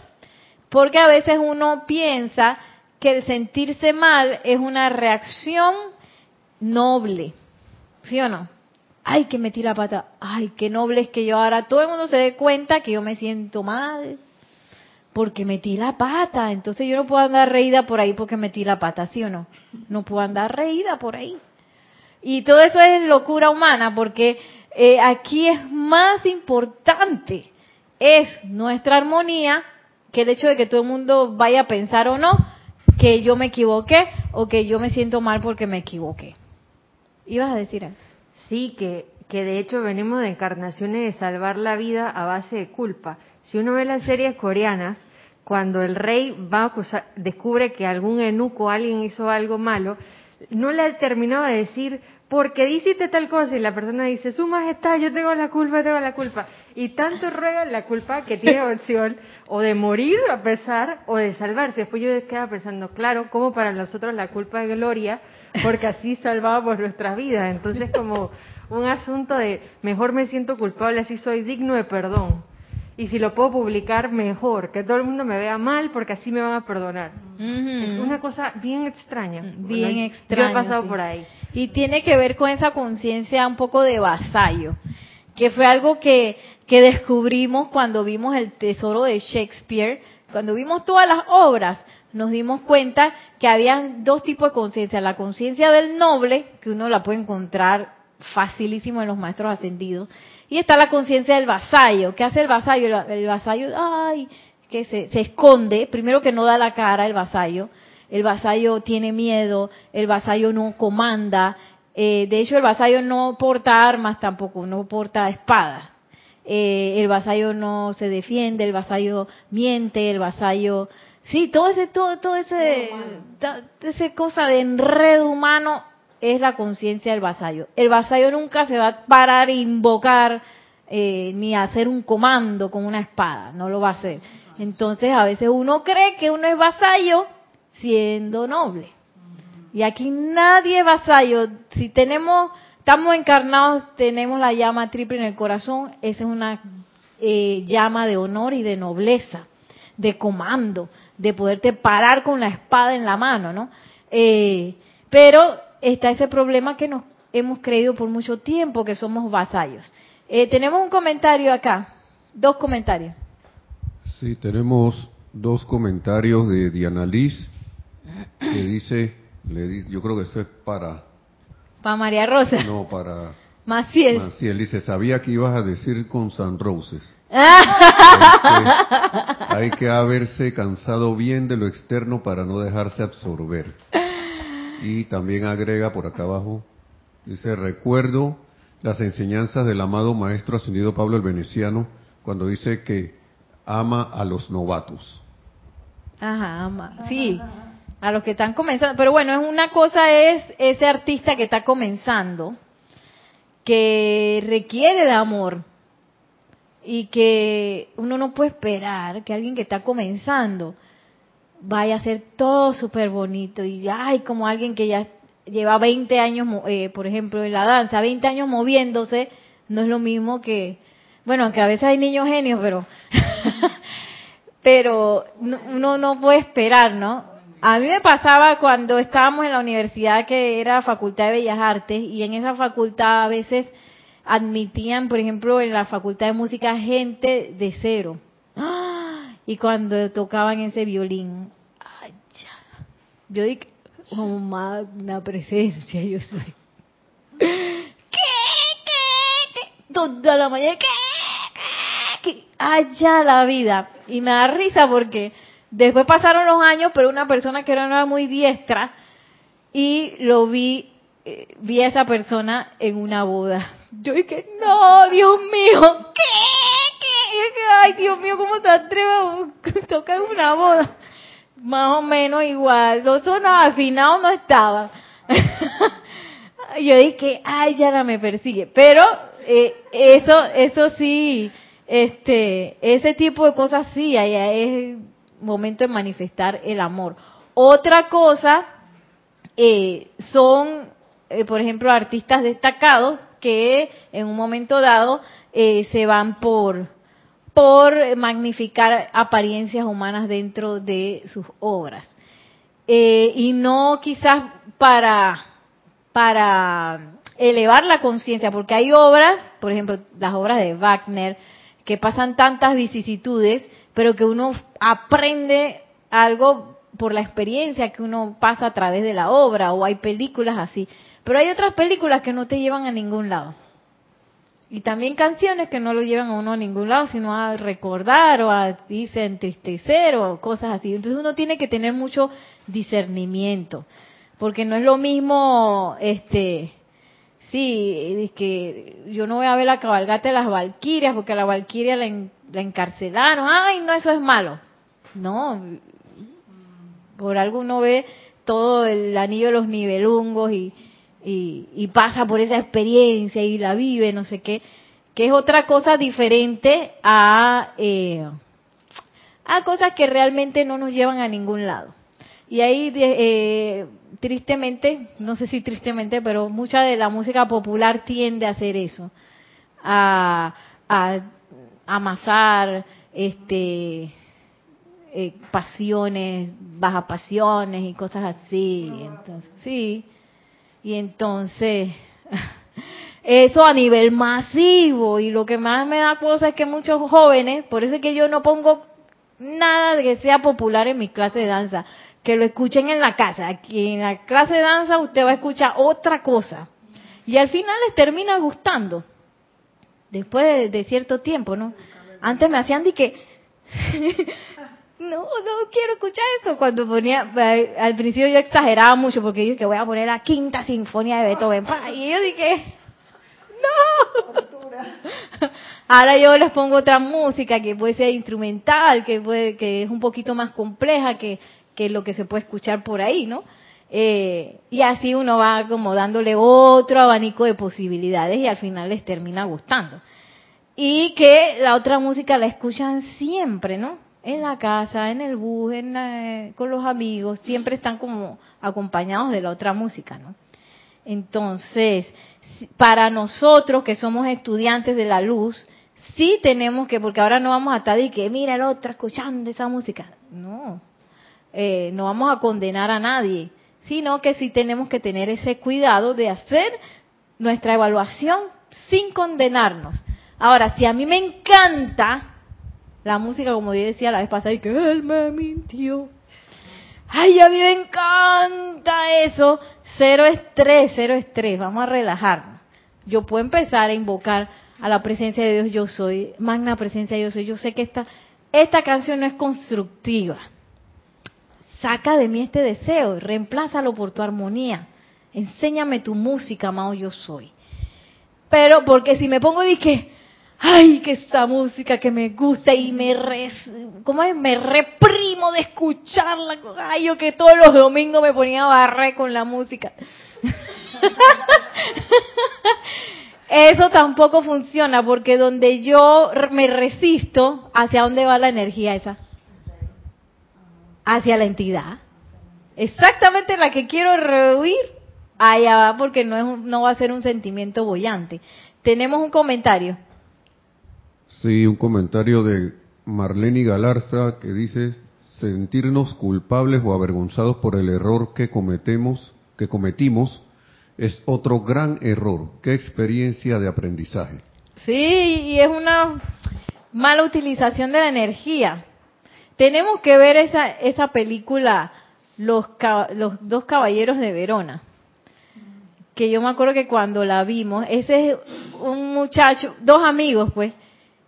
Porque a veces uno piensa que el sentirse mal es una reacción noble. ¿Sí o no? Ay, que metí la pata. Ay, qué noble es que yo ahora todo el mundo se dé cuenta que yo me siento mal. Porque metí la pata. Entonces yo no puedo andar reída por ahí porque metí la pata, ¿sí o no? No puedo andar reída por ahí. Y todo eso es locura humana porque eh, aquí es más importante, es nuestra armonía que el hecho de que todo el mundo vaya a pensar o no que yo me equivoqué o que yo me siento mal porque me equivoqué. ¿Ibas a decir algo? Sí, que, que de hecho venimos de encarnaciones de salvar la vida a base de culpa. Si uno ve las series coreanas, cuando el rey va a acusar- descubre que algún eunuco, alguien hizo algo malo, no le ha terminado de decir, porque hiciste tal cosa? Y la persona dice, su majestad, yo tengo la culpa, tengo la culpa. Y tanto ruega la culpa que tiene opción o de morir a pesar o de salvarse. Después yo quedaba pensando, claro, como para nosotros la culpa es gloria, porque así salvábamos nuestras vidas. Entonces como un asunto de, mejor me siento culpable, así soy digno de perdón. Y si lo puedo publicar, mejor, que todo el mundo me vea mal, porque así me van a perdonar. Es una cosa bien extraña. Bien Bueno, extraño. Yo he pasado sí. por ahí. Y tiene que ver con esa conciencia un poco de vasallo, que fue algo que, que descubrimos cuando vimos el tesoro de Shakespeare, cuando vimos todas las obras, nos dimos cuenta que había dos tipos de conciencia, la conciencia del noble, que uno la puede encontrar facilísimo en los maestros ascendidos, y está la conciencia del vasallo. ¿Qué hace el vasallo? El, el vasallo, ay, que se, se esconde, primero que no da la cara el vasallo, el vasallo tiene miedo, el vasallo no comanda, eh, de hecho el vasallo no porta armas tampoco, no porta espadas. Eh, el vasallo no se defiende, el vasallo miente, el vasallo, sí, todo ese, todo, todo ese, ese cosa de enredo humano es la conciencia del vasallo. El vasallo nunca se va a parar e invocar eh, ni a hacer un comando con una espada, no lo va a hacer. Entonces a veces uno cree que uno es vasallo siendo noble. Y aquí nadie es vasallo. Si tenemos, estamos encarnados, tenemos la llama triple en el corazón, esa es una eh, llama de honor y de nobleza, de comando, de poderte parar con la espada en la mano, ¿no? Eh, pero está ese problema que nos hemos creído por mucho tiempo que somos vasallos. Eh, tenemos un comentario acá, dos comentarios. Sí, tenemos dos comentarios de Diana Liz que dice, le di- yo creo que eso es para, Para María Rosa, no, para Maciel. Maciel. Dice, sabía que ibas a decir con San Roses. Este, hay que haberse cansado bien de lo externo para no dejarse absorber. Y también agrega por acá abajo, dice, recuerdo las enseñanzas del amado Maestro Ascendido Pablo el Veneciano cuando dice que ama a los novatos. Ajá, ama. sí, a los que están comenzando. Pero bueno, es una cosa es ese artista que está comenzando, que requiere de amor y que uno no puede esperar que alguien que está comenzando vaya a hacer todo súper bonito y ay, como alguien que ya lleva 20 años, eh, por ejemplo, en la danza, 20 años moviéndose, no es lo mismo que, bueno, aunque a veces hay niños genios, pero pero no- uno no puede esperar, ¿no? A mí me pasaba cuando estábamos en la universidad que era Facultad de Bellas Artes y en esa facultad a veces admitían, por ejemplo, en la Facultad de Música gente de cero. ¡Ah! Y cuando tocaban ese violín, ¡ay, ya! yo dije, oh, magna presencia, yo soy. ¿Qué? ¿Qué? ¿Qué? Toda la mañana, ¿qué? ¿Qué? ¿Qué? Allá la vida. Y me da risa porque después pasaron los años, pero una persona que no era muy diestra y lo vi, eh, vi a esa persona en una boda. Yo dije, no, Dios mío, ¿qué? ¿Qué? Ay, Dios mío, ¿cómo te atreves a tocar una boda? más o menos igual. Los sonos afinados no estaban. Yo dije, ay, ya la me persigue. Pero eh, eso, eso sí, este, ese tipo de cosas sí, allá es momento de manifestar el amor. Otra cosa eh, son, eh, por ejemplo, artistas destacados que en un momento dado eh, se van por por magnificar apariencias humanas dentro de sus obras y no quizás para para elevar la conciencia porque hay obras por ejemplo las obras de Wagner que pasan tantas vicisitudes pero que uno aprende algo por la experiencia que uno pasa a través de la obra o hay películas así. Pero hay otras películas que no te llevan a ningún lado. Y también canciones que no lo llevan a uno a ningún lado, sino a recordar o a dice, entristecer o cosas así. Entonces uno tiene que tener mucho discernimiento, porque no es lo mismo, este, sí, que yo no voy a ver la cabalgata de las Valquirias porque a la Valquiria la, la encarcelaron. Ay, no, eso es malo. No, por algo uno ve todo el anillo de los nivelungos y, y, pasa por esa experiencia y la vive, no sé qué, que es otra cosa diferente a, eh, a cosas que realmente no nos llevan a ningún lado. Y ahí, eh, tristemente, no sé si tristemente, pero mucha de la música popular tiende a hacer eso, a, a amasar, este, eh, pasiones, bajas pasiones y cosas así. Entonces, sí. Y entonces, eso a nivel masivo. Y lo que más me da cosa es que muchos jóvenes, por eso es que yo no pongo nada que sea popular en mi clase de danza, que lo escuchen en la casa. Aquí en la clase de danza usted va a escuchar otra cosa. Y al final les termina gustando. Después de, cierto tiempo, ¿no? Antes me hacían de que no, no quiero escuchar eso. Cuando ponía, al principio yo exageraba mucho porque dije que voy a poner la quinta sinfonía de Beethoven. Y yo dije, no. Ahora yo les pongo otra música que puede ser instrumental, que puede, que es un poquito más compleja que, que lo que se puede escuchar por ahí, ¿no? Eh, y así uno va como dándole otro abanico de posibilidades y al final les termina gustando. Y que la otra música la escuchan siempre, ¿no? en la casa, en el bus, con los amigos, siempre están como acompañados de la otra música, ¿no? Entonces, para nosotros que somos estudiantes de la luz, sí tenemos que, porque ahora no vamos a estar y que mira el otro escuchando esa música, no, eh, no vamos a condenar a nadie, sino que sí tenemos que tener ese cuidado de hacer nuestra evaluación sin condenarnos. Ahora, si a mí me encanta la música, como yo decía la vez pasada, y que él me mintió. Ay, a mí me encanta eso. Cero estrés, cero estrés. Vamos a relajarnos. Yo puedo empezar a invocar a la presencia de Dios. Yo soy, magna presencia de Dios. Yo sé que esta, esta canción no es constructiva. Saca de mí este deseo, reemplázalo por tu armonía. Enséñame tu música, amado yo soy. Pero porque si me pongo de que ay, que esta música que me gusta y me, ¿cómo es? me reprimo de escucharla. Ay, yo que todos los domingos me ponía a barrer con la música. Eso tampoco funciona porque donde yo me resisto, ¿hacia dónde va la energía esa? Hacia la entidad. Exactamente la que quiero rehuir, allá va porque no, es no va a ser un sentimiento bollante. Tenemos un comentario. Sí, un comentario de Marlene Galarza que dice sentirnos culpables o avergonzados por el error que cometemos, que cometimos, es otro gran error. Qué experiencia de aprendizaje. Sí, y es una mala utilización de la energía. Tenemos que ver esa, esa película, los, los dos caballeros de Verona. Que yo me acuerdo que cuando la vimos, ese es un muchacho, dos amigos pues,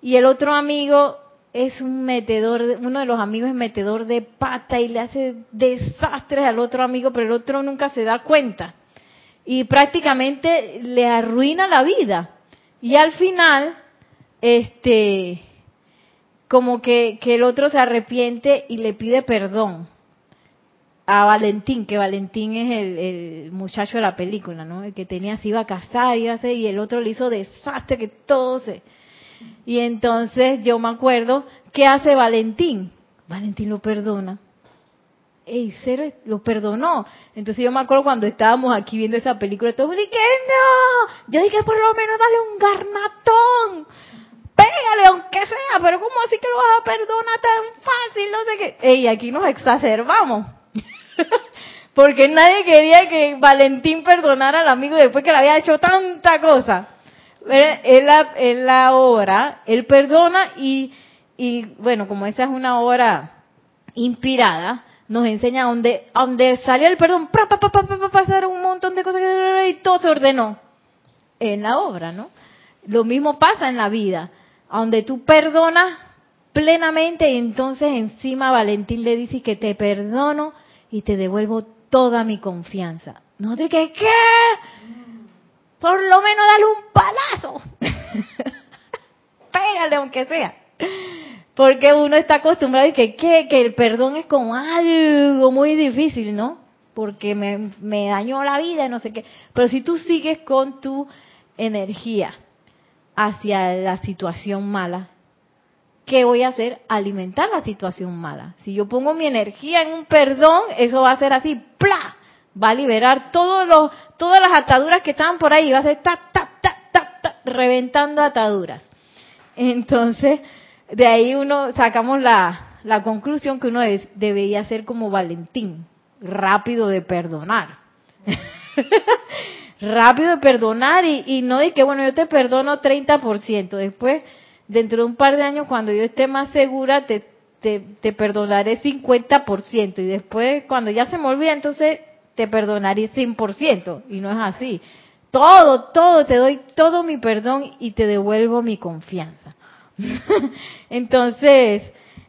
y el otro amigo es un metedor, uno de los amigos es metedor de pata y le hace desastres al otro amigo, pero el otro nunca se da cuenta. Y prácticamente le arruina la vida. Y al final, este, como que, que el otro se arrepiente y le pide perdón. a Valentín, que Valentín es el, muchacho de la película, ¿no? El que tenía, se iba a casar, iba a y el otro le hizo desastre, que todo se... Y entonces yo me acuerdo, ¿qué hace Valentín? Valentín lo perdona. Ey, cero lo perdonó. Entonces yo me acuerdo cuando estábamos aquí viendo esa película, todos dije, no, yo dije por lo menos dale un garnatón, pégale aunque sea, pero ¿cómo así que lo vas a perdonar tan fácil? No sé qué. Ey, aquí nos exacerbamos. Porque nadie quería que Valentín perdonara al amigo después que le había hecho tanta cosa. En la obra, él perdona y, y, bueno, como esa es una obra inspirada, nos enseña donde, donde salió el perdón, pa, pa, pa, pasaron un montón de cosas y todo se ordenó en la obra, ¿no? Lo mismo pasa en la vida, donde tú perdonas plenamente y entonces encima Valentín le dice que te perdono y te devuelvo toda mi confianza. No te que, ¿qué? Por lo menos dale un palazo. Pégale aunque sea. Porque uno está acostumbrado y que, que, que el perdón es como algo muy difícil, ¿no? Porque me, me dañó la vida no sé qué. Pero si tú sigues con tu energía hacia la situación mala, ¿qué voy a hacer? Alimentar la situación mala. Si yo pongo mi energía en un perdón, eso va a ser así, ¡pla! Va a liberar todos los, todas las ataduras que estaban por ahí, va a ser ta, ta, ta, ta, ta, reventando ataduras. Entonces, de ahí uno sacamos la, la conclusión que uno debería ser como Valentín, rápido de perdonar. rápido de perdonar y, y no de que, bueno, yo te perdono 30%, después dentro de un par de años, cuando yo esté más segura, te, te, perdonaré 50%. Y después, cuando ya se me olvida, entonces te perdonaré 100%. Y no es así. Todo, todo, te doy todo mi perdón y te devuelvo mi confianza. entonces,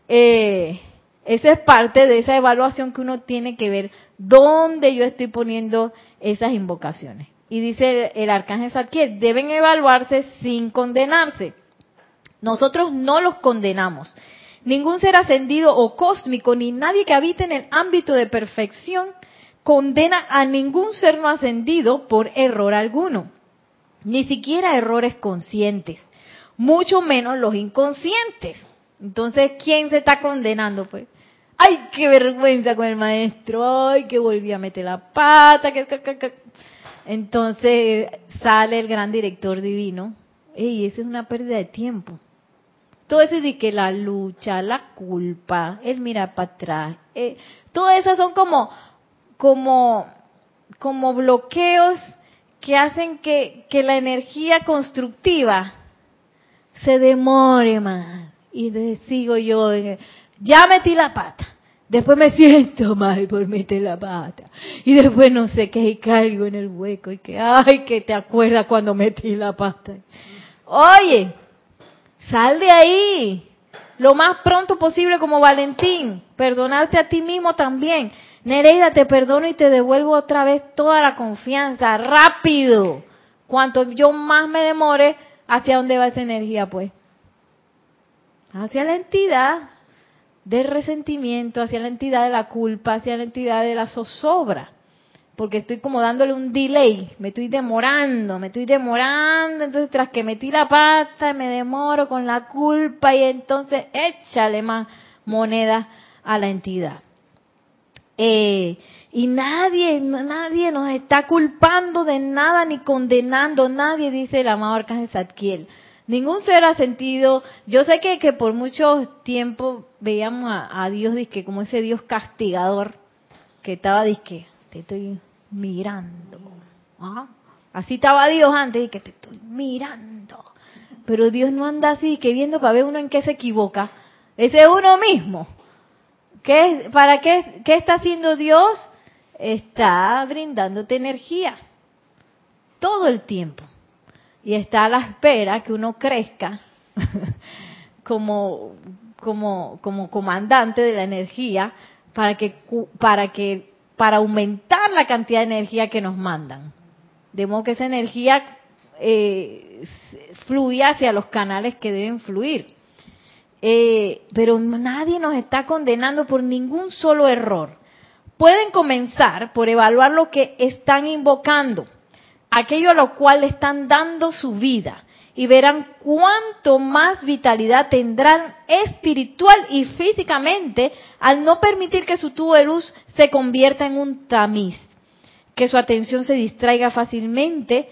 eh, esa es parte de esa evaluación que uno tiene que ver dónde yo estoy poniendo esas invocaciones. Y dice el, el arcángel Zadkiel, deben evaluarse sin condenarse. Nosotros no los condenamos. Ningún ser ascendido o cósmico, ni nadie que habite en el ámbito de perfección, condena a ningún ser no ascendido por error alguno. Ni siquiera errores conscientes. Mucho menos los inconscientes. Entonces, ¿quién se está condenando? Pues, ay, qué vergüenza con el maestro, ay, que volví a meter la pata. Entonces sale el gran director divino. Ey, esa es una pérdida de tiempo. Todo eso de que la lucha, la culpa, el mirar para atrás, eh, todo eso son como, como, como bloqueos que hacen que, que la energía constructiva se demore más. Y sigo yo, ya metí la pata. Después me siento mal por meter la pata. Y después no sé qué, y caigo en el hueco. Y que, ay, que te acuerdas cuando metí la pata. Oye, Sal de ahí. Lo más pronto posible como Valentín. Perdonarte a ti mismo también. Nereida, te perdono y te devuelvo otra vez toda la confianza. Rápido. Cuanto yo más me demore, ¿hacia dónde va esa energía pues? Hacia la entidad del resentimiento, hacia la entidad de la culpa, hacia la entidad de la zozobra porque estoy como dándole un delay, me estoy demorando, me estoy demorando, entonces tras que metí la pata me demoro con la culpa y entonces échale más moneda a la entidad. Eh, y nadie, nadie nos está culpando de nada ni condenando, nadie dice el amado Arcángel Zadkiel. Ningún ser ha sentido, yo sé que, que por mucho tiempo veíamos a, Dios que como ese Dios castigador que estaba disque te estoy mirando. ¿Ah? Así estaba Dios antes y que te estoy mirando. Pero Dios no anda así, que viendo para ver uno en qué se equivoca. Ese es uno mismo. ¿Qué, ¿Para qué, qué está haciendo Dios? Está brindándote energía. Todo el tiempo. Y está a la espera que uno crezca como, como, como comandante de la energía para que, para que para aumentar la cantidad de energía que nos mandan. De modo que esa energía eh, fluya hacia los canales que deben fluir. Eh, pero nadie nos está condenando por ningún solo error. Pueden comenzar por evaluar lo que están invocando, aquello a lo cual le están dando su vida, y verán cuánto más vitalidad tendrán espiritual y físicamente al no permitir que su tubo de luz se convierta en un tamiz, que su atención se distraiga fácilmente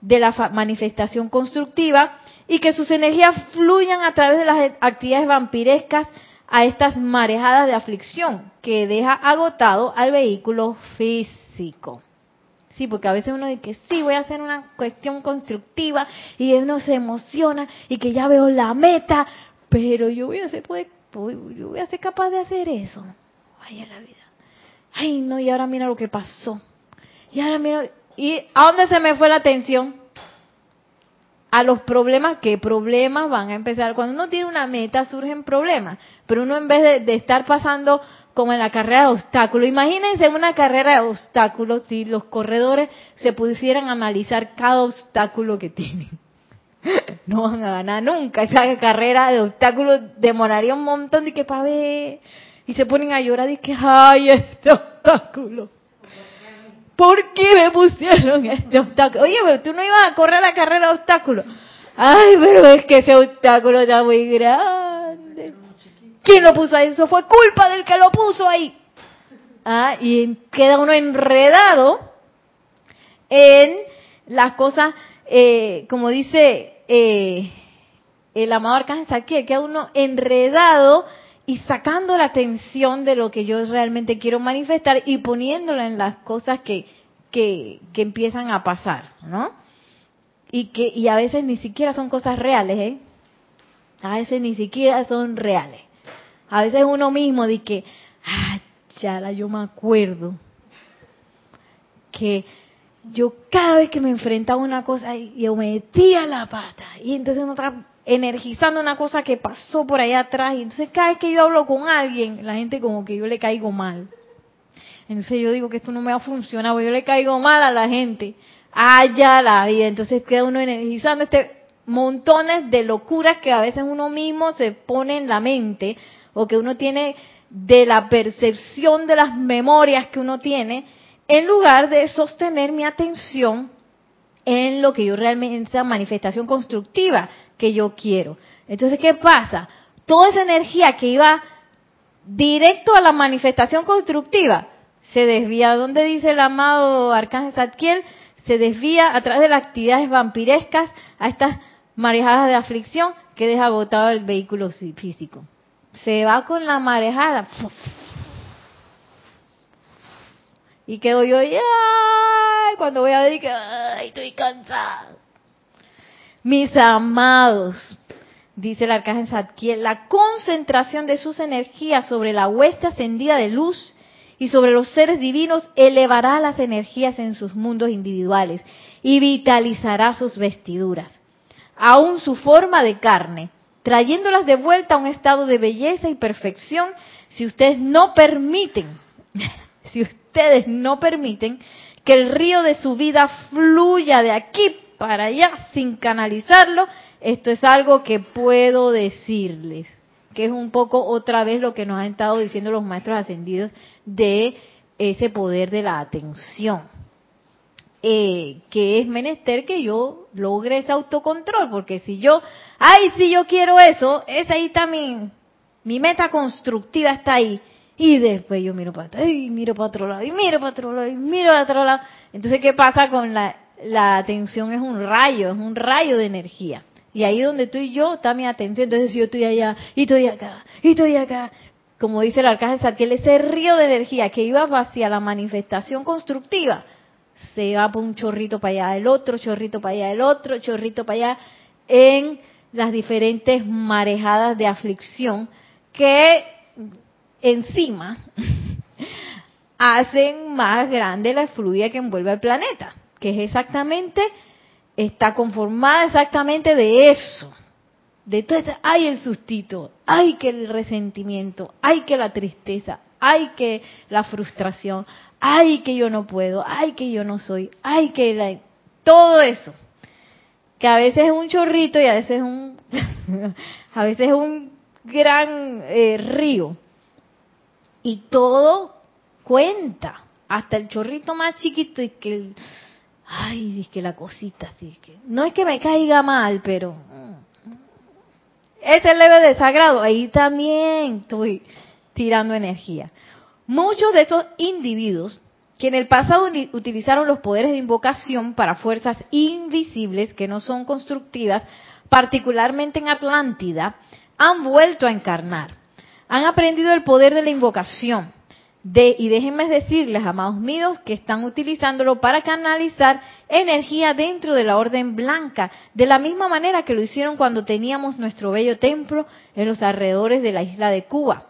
de la manifestación constructiva y que sus energías fluyan a través de las actividades vampirescas a estas marejadas de aflicción que deja agotado al vehículo físico. Sí, porque a veces uno dice que sí, voy a hacer una cuestión constructiva y uno se emociona y que ya veo la meta, pero yo voy a ser, yo voy a ser capaz de hacer eso. Ay, en la vida. Ay, no, y ahora mira lo que pasó. Y ahora mira, ¿y a dónde se me fue la atención? A los problemas, ¿qué problemas van a empezar? Cuando uno tiene una meta surgen problemas, pero uno en vez de estar pasando como en la carrera de obstáculos. Imagínense una carrera de obstáculos si los corredores se pusieran analizar cada obstáculo que tienen. No van a ganar nunca. Esa carrera de obstáculos demoraría un montón de que para ver. Y se ponen a llorar y que, ay, este obstáculo. ¿Por qué me pusieron este obstáculo? Oye, pero tú no ibas a correr la carrera de obstáculos. Ay, pero es que ese obstáculo está muy grande. ¿Quién lo puso ahí? Eso fue culpa del que lo puso ahí. Ah, y queda uno enredado en las cosas, eh, como dice eh, el amado Arcángel Saquiel, queda uno enredado y sacando la atención de lo que yo realmente quiero manifestar y poniéndola en las cosas que, que, que empiezan a pasar, ¿no? Y que y a veces ni siquiera son cosas reales, ¿eh? A veces ni siquiera son reales. A veces uno mismo dice que, ah, chala, yo me acuerdo que yo cada vez que me enfrentaba a una cosa, yo metía la pata. Y entonces está energizando una cosa que pasó por allá atrás. Y entonces cada vez que yo hablo con alguien, la gente como que yo le caigo mal. Entonces yo digo que esto no me va a funcionar, porque yo le caigo mal a la gente. Allá la vida. Entonces queda uno energizando este montones de locuras que a veces uno mismo se pone en la mente o que uno tiene de la percepción de las memorias que uno tiene, en lugar de sostener mi atención en lo que yo realmente, esa manifestación constructiva que yo quiero. Entonces, ¿qué pasa? Toda esa energía que iba directo a la manifestación constructiva se desvía, ¿dónde dice el amado Arcángel Zadkiel? Se desvía a través de las actividades vampirescas a estas marejadas de aflicción que deja botado el vehículo físico se va con la marejada. Y quedo yo, ay, cuando voy a ver que estoy cansado. Mis amados, dice el arcángel Zadkiel, la concentración de sus energías sobre la hueste ascendida de luz y sobre los seres divinos elevará las energías en sus mundos individuales y vitalizará sus vestiduras. Aún su forma de carne trayéndolas de vuelta a un estado de belleza y perfección si ustedes no permiten, si ustedes no permiten que el río de su vida fluya de aquí para allá sin canalizarlo, esto es algo que puedo decirles, que es un poco otra vez lo que nos han estado diciendo los maestros ascendidos de ese poder de la atención. Eh, que es menester que yo logre ese autocontrol, porque si yo, ay, si yo quiero eso, esa ahí está mi, mi meta constructiva está ahí. Y después yo miro para atrás, y miro para otro lado, y miro para otro lado, y miro para otro lado. Entonces, ¿qué pasa con la, la atención? Es un rayo, es un rayo de energía. Y ahí donde estoy yo está mi atención. Entonces, si yo estoy allá, y estoy acá, y estoy acá, como dice el arcángel Saquiel, ese río de energía que iba hacia la manifestación constructiva, se va por un chorrito para allá, el otro chorrito para allá, el otro chorrito para allá, en las diferentes marejadas de aflicción que encima hacen más grande la fluida que envuelve al planeta, que es exactamente, está conformada exactamente de eso. De todo hay el sustito, hay que el resentimiento, hay que la tristeza, hay que la frustración, ay que yo no puedo, ay que yo no soy, ay que todo eso, que a veces es un chorrito y a veces es un, a veces es un gran eh, río. Y todo cuenta. Hasta el chorrito más chiquito y que el, ay, es que la cosita, así que no es que me caiga mal, pero mm, ese leve desagrado, ahí también estoy tirando energía. Muchos de esos individuos que en el pasado utilizaron los poderes de invocación para fuerzas invisibles que no son constructivas, particularmente en Atlántida, han vuelto a encarnar. Han aprendido el poder de la invocación. De, y déjenme decirles, amados míos, que están utilizándolo para canalizar energía dentro de la orden blanca, de la misma manera que lo hicieron cuando teníamos nuestro bello templo en los alrededores de la isla de Cuba.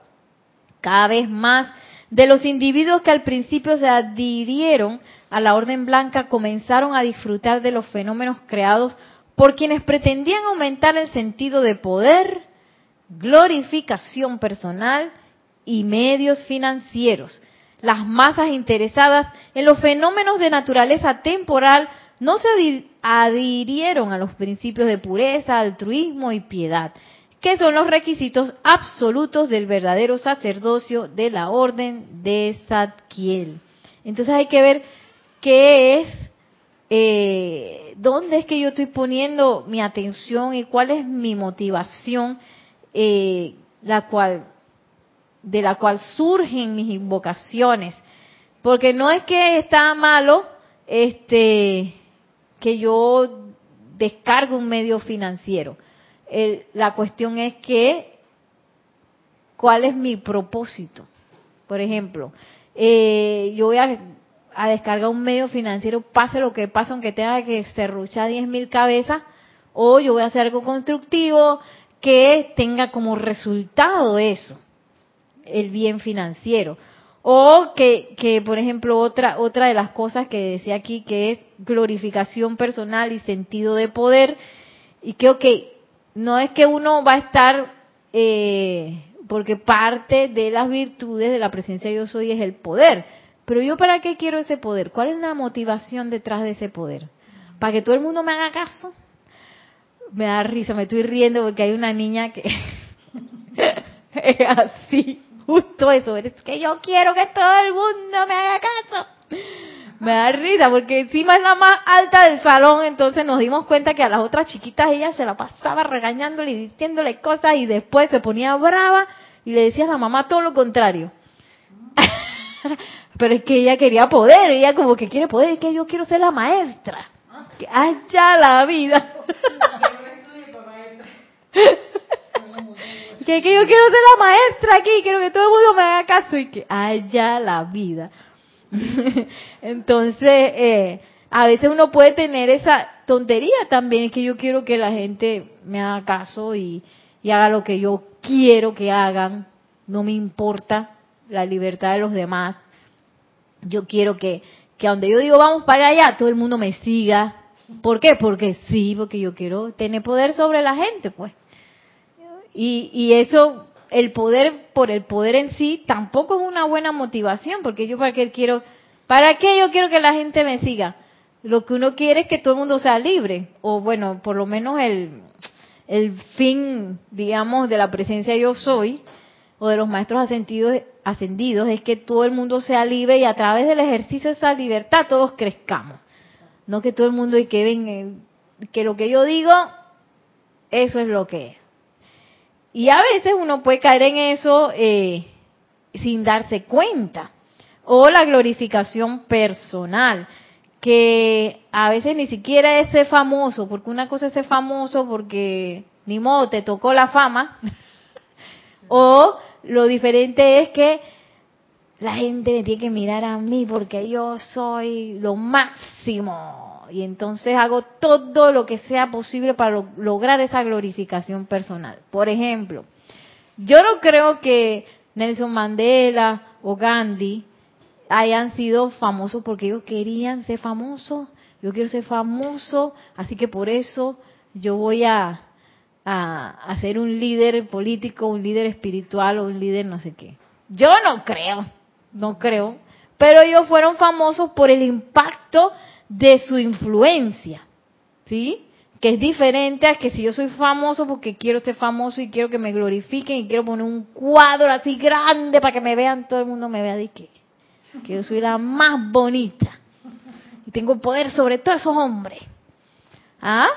Cada vez más de los individuos que al principio se adhirieron a la orden blanca comenzaron a disfrutar de los fenómenos creados por quienes pretendían aumentar el sentido de poder, glorificación personal y medios financieros. Las masas interesadas en los fenómenos de naturaleza temporal no se adhirieron a los principios de pureza, altruismo y piedad, que son los requisitos absolutos del verdadero sacerdocio de la orden de Zadkiel. Entonces hay que ver qué es, eh, dónde es que yo estoy poniendo mi atención y cuál es mi motivación, eh, la cual, de la cual surgen mis invocaciones. Porque no es que está malo, este, que yo descargue un medio financiero la cuestión es que, ¿cuál es mi propósito? Por ejemplo, eh, yo voy a, descargar un medio financiero, pase lo que pase, aunque tenga que cerruchar 10 mil cabezas, o yo voy a hacer algo constructivo que tenga como resultado eso, el bien financiero. O que, que, por ejemplo, otra, otra de las cosas que decía aquí, que es glorificación personal y sentido de poder, y que, ok, no es que uno va a estar, eh, porque parte de las virtudes de la presencia de yo soy es el poder. Pero yo para qué quiero ese poder? ¿Cuál es la motivación detrás de ese poder? ¿Para que todo el mundo me haga caso? Me da risa, me estoy riendo porque hay una niña que es así, justo eso, es que yo quiero que todo el mundo me haga caso me da risa porque encima es la más alta del salón, entonces nos dimos cuenta que a las otras chiquitas ella se la pasaba regañándole y diciéndole cosas y después se ponía brava y le decía a la mamá todo lo contrario. Pero es que ella quería poder, ella como que quiere poder, es que yo quiero ser la maestra. Que haya la vida. que, que yo quiero ser la maestra aquí, quiero que todo el mundo me haga caso y que haya la vida. Entonces, eh, a veces uno puede tener esa tontería también, que yo quiero que la gente me haga caso y, haga lo que yo quiero que hagan, no me importa la libertad de los demás. Yo quiero que, que donde yo digo vamos para allá, todo el mundo me siga. ¿Por qué? Porque sí, porque yo quiero tener poder sobre la gente, pues. Y, y eso el poder por el poder en sí tampoco es una buena motivación, porque yo para qué quiero, ¿para qué yo quiero que la gente me siga? Lo que uno quiere es que todo el mundo sea libre, o bueno, por lo menos el, el fin, digamos, de la presencia yo soy, o de los maestros ascendidos, ascendidos, es que todo el mundo sea libre y a través del ejercicio de esa libertad todos crezcamos. No que todo el mundo y que ven, que lo que yo digo, eso es lo que es. Y a veces uno puede caer en eso eh, sin darse cuenta. O la glorificación personal, que a veces ni siquiera es ser famoso, porque una cosa es ser famoso porque ni modo te tocó la fama. o lo diferente es que la gente me tiene que mirar a mí porque yo soy lo máximo y entonces hago todo lo que sea posible para lograr esa glorificación personal. Por ejemplo, yo no creo que Nelson Mandela o Gandhi hayan sido famosos porque ellos querían ser famosos. Yo quiero ser famoso, así que por eso yo voy a, a, ser un líder político, un líder espiritual o un líder no sé qué. Yo no creo, no creo. Pero ellos fueron famosos por el impacto de su influencia, ¿sí? Que es diferente a que si yo soy famoso porque quiero ser famoso y quiero que me glorifiquen y quiero poner un cuadro así grande para que me vean, todo el mundo me vea de qué. que yo soy la más bonita y tengo poder sobre todos esos hombres. ¿Ah?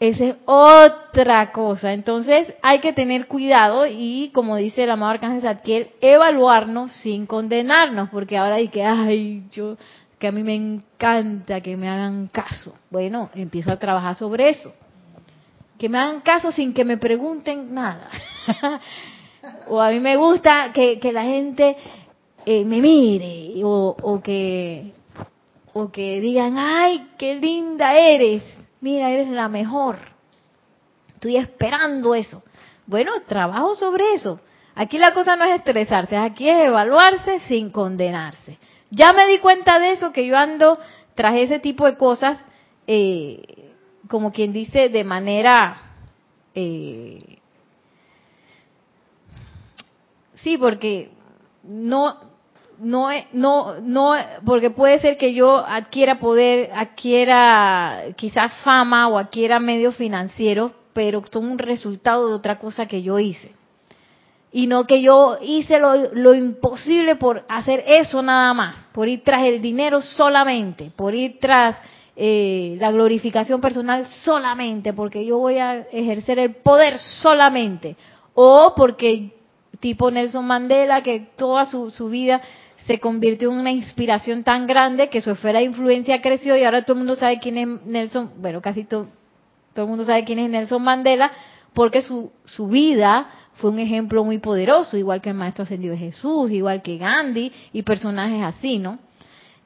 Esa es otra cosa. Entonces hay que tener cuidado y, como dice el amado Arcángel Zadkiel, evaluarnos sin condenarnos, porque ahora hay que, ay, yo, que a mí me encanta que me hagan caso. Bueno, empiezo a trabajar sobre eso. Que me hagan caso sin que me pregunten nada. o a mí me gusta que, que la gente eh, me mire o, o que o que digan, ay, qué linda eres mira, eres la mejor. Estoy esperando eso. Bueno, trabajo sobre eso. Aquí la cosa no es estresarse, aquí es evaluarse sin condenarse. Ya me di cuenta de eso, que yo ando tras ese tipo de cosas, eh, como quien dice, de manera... Eh, sí, porque no no, no, no, porque puede ser que yo adquiera poder, adquiera quizás fama o adquiera medios financieros, pero son un resultado de otra cosa que yo hice. Y no que yo hice lo, lo imposible por hacer eso nada más, por ir tras el dinero solamente, por ir tras eh, la glorificación personal solamente, porque yo voy a ejercer el poder solamente, o porque tipo Nelson Mandela, que toda su, su vida se convirtió en una inspiración tan grande que su esfera de influencia creció y ahora todo el mundo sabe quién es Nelson, bueno, casi todo, todo el mundo sabe quién es Nelson Mandela, porque su, su vida fue un ejemplo muy poderoso, igual que el Maestro Ascendido de Jesús, igual que Gandhi y personajes así, ¿no?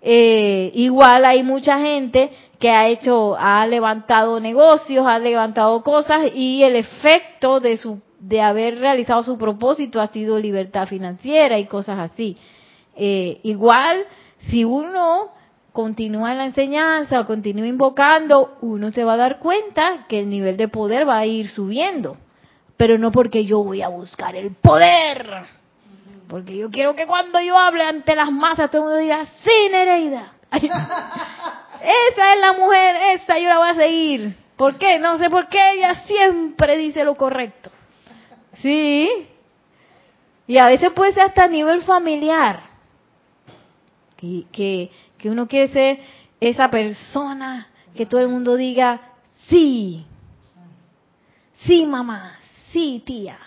Eh, igual hay mucha gente que ha hecho, ha levantado negocios, ha levantado cosas y el efecto de su de haber realizado su propósito ha sido libertad financiera y cosas así. Eh, igual, si uno continúa en la enseñanza o continúa invocando, uno se va a dar cuenta que el nivel de poder va a ir subiendo. Pero no porque yo voy a buscar el poder. Porque yo quiero que cuando yo hable ante las masas todo el mundo diga, sí, Nereida. esa es la mujer, esa yo la voy a seguir. ¿Por qué? No sé por qué ella siempre dice lo correcto. Sí. Y a veces puede ser hasta a nivel familiar que, que, uno quiere ser esa persona que todo el mundo diga, sí, sí mamá, sí tía,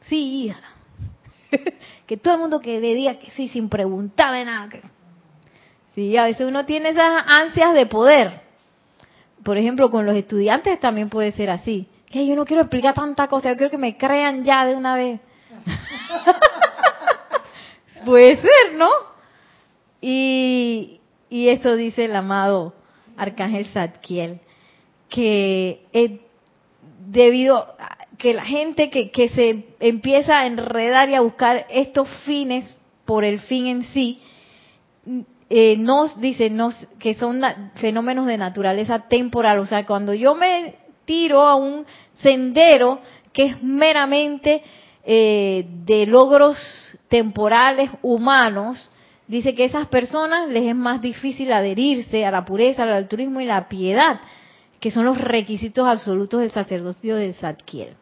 sí hija. que todo el mundo que le diga que sí sin preguntarle nada. Sí, a veces uno tiene esas ansias de poder. Por ejemplo, con los estudiantes también puede ser así. Que yo no quiero explicar tanta cosa, yo quiero que me crean ya de una vez. puede ser, ¿no? Y, y eso dice el amado Arcángel Zadkiel, que debido a que la gente que, que se empieza a enredar y a buscar estos fines por el fin en sí, eh, nos dice nos, que son fenómenos de naturaleza temporal. O sea, cuando yo me tiro a un sendero que es meramente eh, de logros temporales humanos, dice que a esas personas les es más difícil adherirse a la pureza, al altruismo y la piedad, que son los requisitos absolutos del sacerdocio de Zadkiel.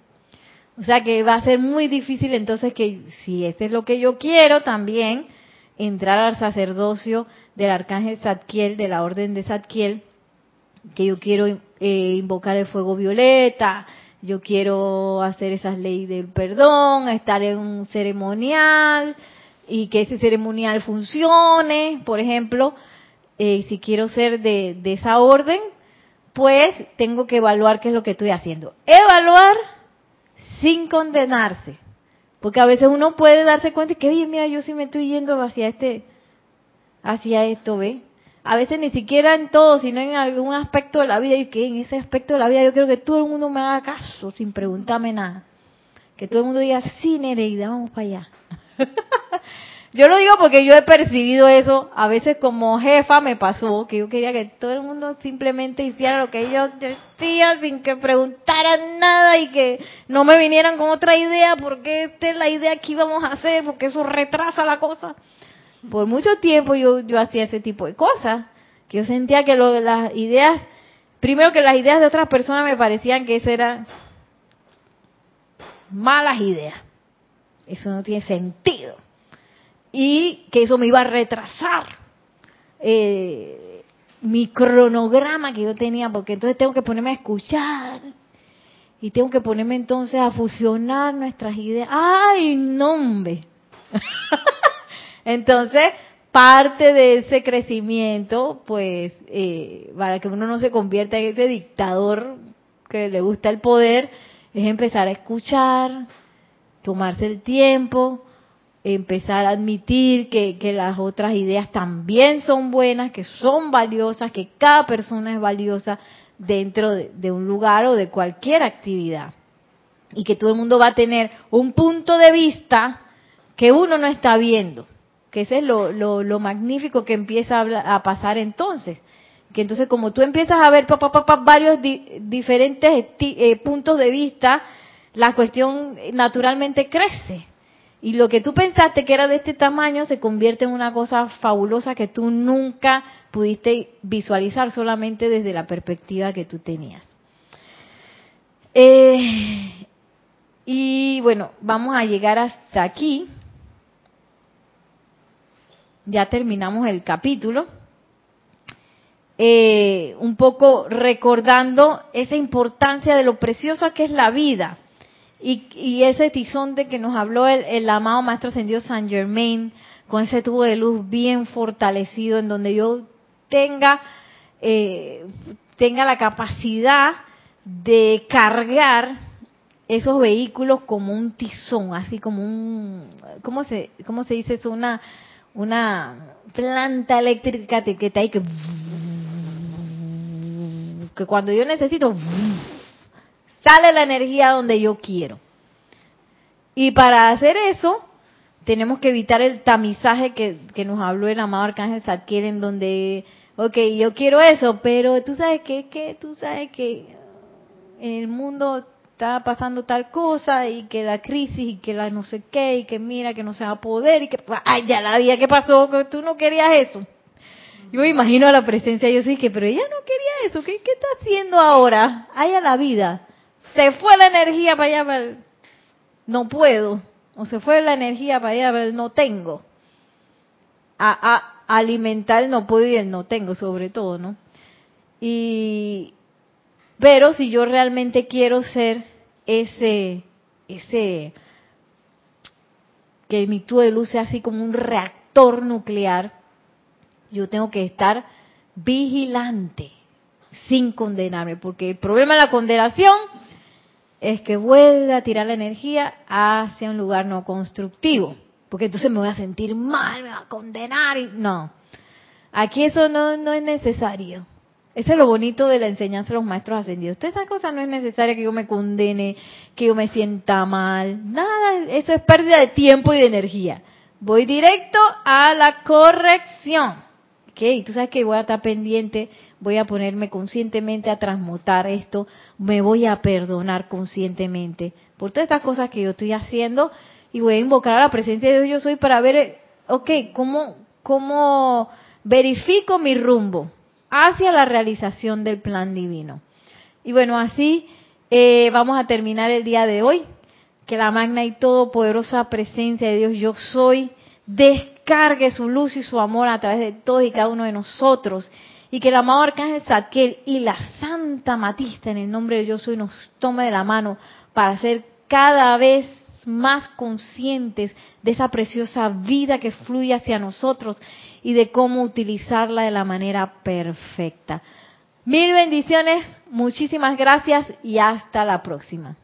O sea que va a ser muy difícil entonces que si este es lo que yo quiero también, entrar al sacerdocio del arcángel Zadkiel, de la orden de Zadkiel, que yo quiero eh, invocar el fuego violeta, yo quiero hacer esas leyes del perdón, estar en un ceremonial, y que ese ceremonial funcione, por ejemplo, eh, si quiero ser de, de esa orden, pues tengo que evaluar qué es lo que estoy haciendo. Evaluar sin condenarse. Porque a veces uno puede darse cuenta que, oye, mira, yo sí me estoy yendo hacia este, hacia esto, ¿ve? A veces ni siquiera en todo, sino en algún aspecto de la vida, y que en ese aspecto de la vida yo quiero que todo el mundo me haga caso sin preguntarme nada. Que todo el mundo diga, sí, Nereida, vamos para allá. yo lo digo porque yo he percibido eso. A veces como jefa me pasó que yo quería que todo el mundo simplemente hiciera lo que ellos decían sin que preguntaran nada y que no me vinieran con otra idea porque esta es la idea que íbamos a hacer porque eso retrasa la cosa. Por mucho tiempo yo, yo hacía ese tipo de cosas. Que yo sentía que lo, las ideas, primero que las ideas de otras personas me parecían que eso eran malas ideas eso no tiene sentido. Y que eso me iba a retrasar eh, mi cronograma que yo tenía, porque entonces tengo que ponerme a escuchar y tengo que ponerme entonces a fusionar nuestras ideas. ¡Ay, nombre! entonces, parte de ese crecimiento, pues, eh, para que uno no se convierta en ese dictador que le gusta el poder, es empezar a escuchar, tomarse el tiempo, empezar a admitir que, que, las otras ideas también son buenas, que son valiosas, que cada persona es valiosa dentro de, un lugar o de cualquier actividad. Y que todo el mundo va a tener un punto de vista que uno no está viendo. Que ese es lo, lo, lo magnífico que empieza a, pasar entonces. Que entonces como tú empiezas a ver pa, pa, pa, varios di, diferentes eh, puntos de vista, la cuestión naturalmente crece y lo que tú pensaste que era de este tamaño se convierte en una cosa fabulosa que tú nunca pudiste visualizar solamente desde la perspectiva que tú tenías. Eh, y bueno, vamos a llegar hasta aquí. Ya terminamos el capítulo. Eh, un poco recordando esa importancia de lo preciosa que es la vida y, y, ese tizón de que nos habló el, el amado Maestro Ascendido San Germain, con ese tubo de luz bien fortalecido, en donde yo tenga, eh, tenga la capacidad de cargar esos vehículos como un tizón, así como un, ¿cómo se, cómo se dice eso? Una, una planta eléctrica que está ahí que, que cuando yo necesito, sale la energía donde yo quiero. Y para hacer eso, tenemos que evitar el tamizaje que, que nos habló el amado Arcángel Zadkiel, en donde, ok, yo quiero eso, pero tú sabes que, que tú sabes que en el mundo está pasando tal cosa y que la crisis y que la no sé qué y que mira que no se va a poder y que, ay, ya la vida que pasó, que tú no querías eso. Yo me imagino a la presencia, yo sí que, pero ella no quería eso, ¿qué, qué está haciendo ahora? Ay, a la vida se fue la energía para allá, para el, no puedo, o se fue la energía para allá, para el, no tengo. A, a, alimentar no puedo y el no tengo, sobre todo, ¿no? Y, pero si yo realmente quiero ser ese, ese, que mi tubo de luz sea así como un reactor nuclear, yo tengo que estar vigilante, sin condenarme, porque el problema de la condenación es que vuelve a tirar la energía hacia un lugar no constructivo, porque entonces me voy a sentir mal, me va a condenar y no. Aquí eso no, no es necesario. Eso es lo bonito de la enseñanza de los maestros ascendidos. Toda esa cosa no es necesaria que yo me condene, que yo me sienta mal. Nada, eso es pérdida de tiempo y de energía. Voy directo a la corrección. Ok, tú sabes que voy a estar pendiente voy a ponerme conscientemente a transmutar esto, me voy a perdonar conscientemente por todas estas cosas que yo estoy haciendo y voy a invocar a la presencia de Dios yo soy para ver, ok, ¿cómo, cómo verifico mi rumbo hacia la realización del plan divino? Y bueno, así eh, vamos a terminar el día de hoy. Que la magna y todopoderosa presencia de Dios yo soy descargue su luz y su amor a través de todos y cada uno de nosotros y que el amado Arcángel Zadkiel y la Santa Matista en el nombre de Yo Soy nos tome de la mano para ser cada vez más conscientes de esa preciosa vida que fluye hacia nosotros y de cómo utilizarla de la manera perfecta. Mil bendiciones, muchísimas gracias y hasta la próxima.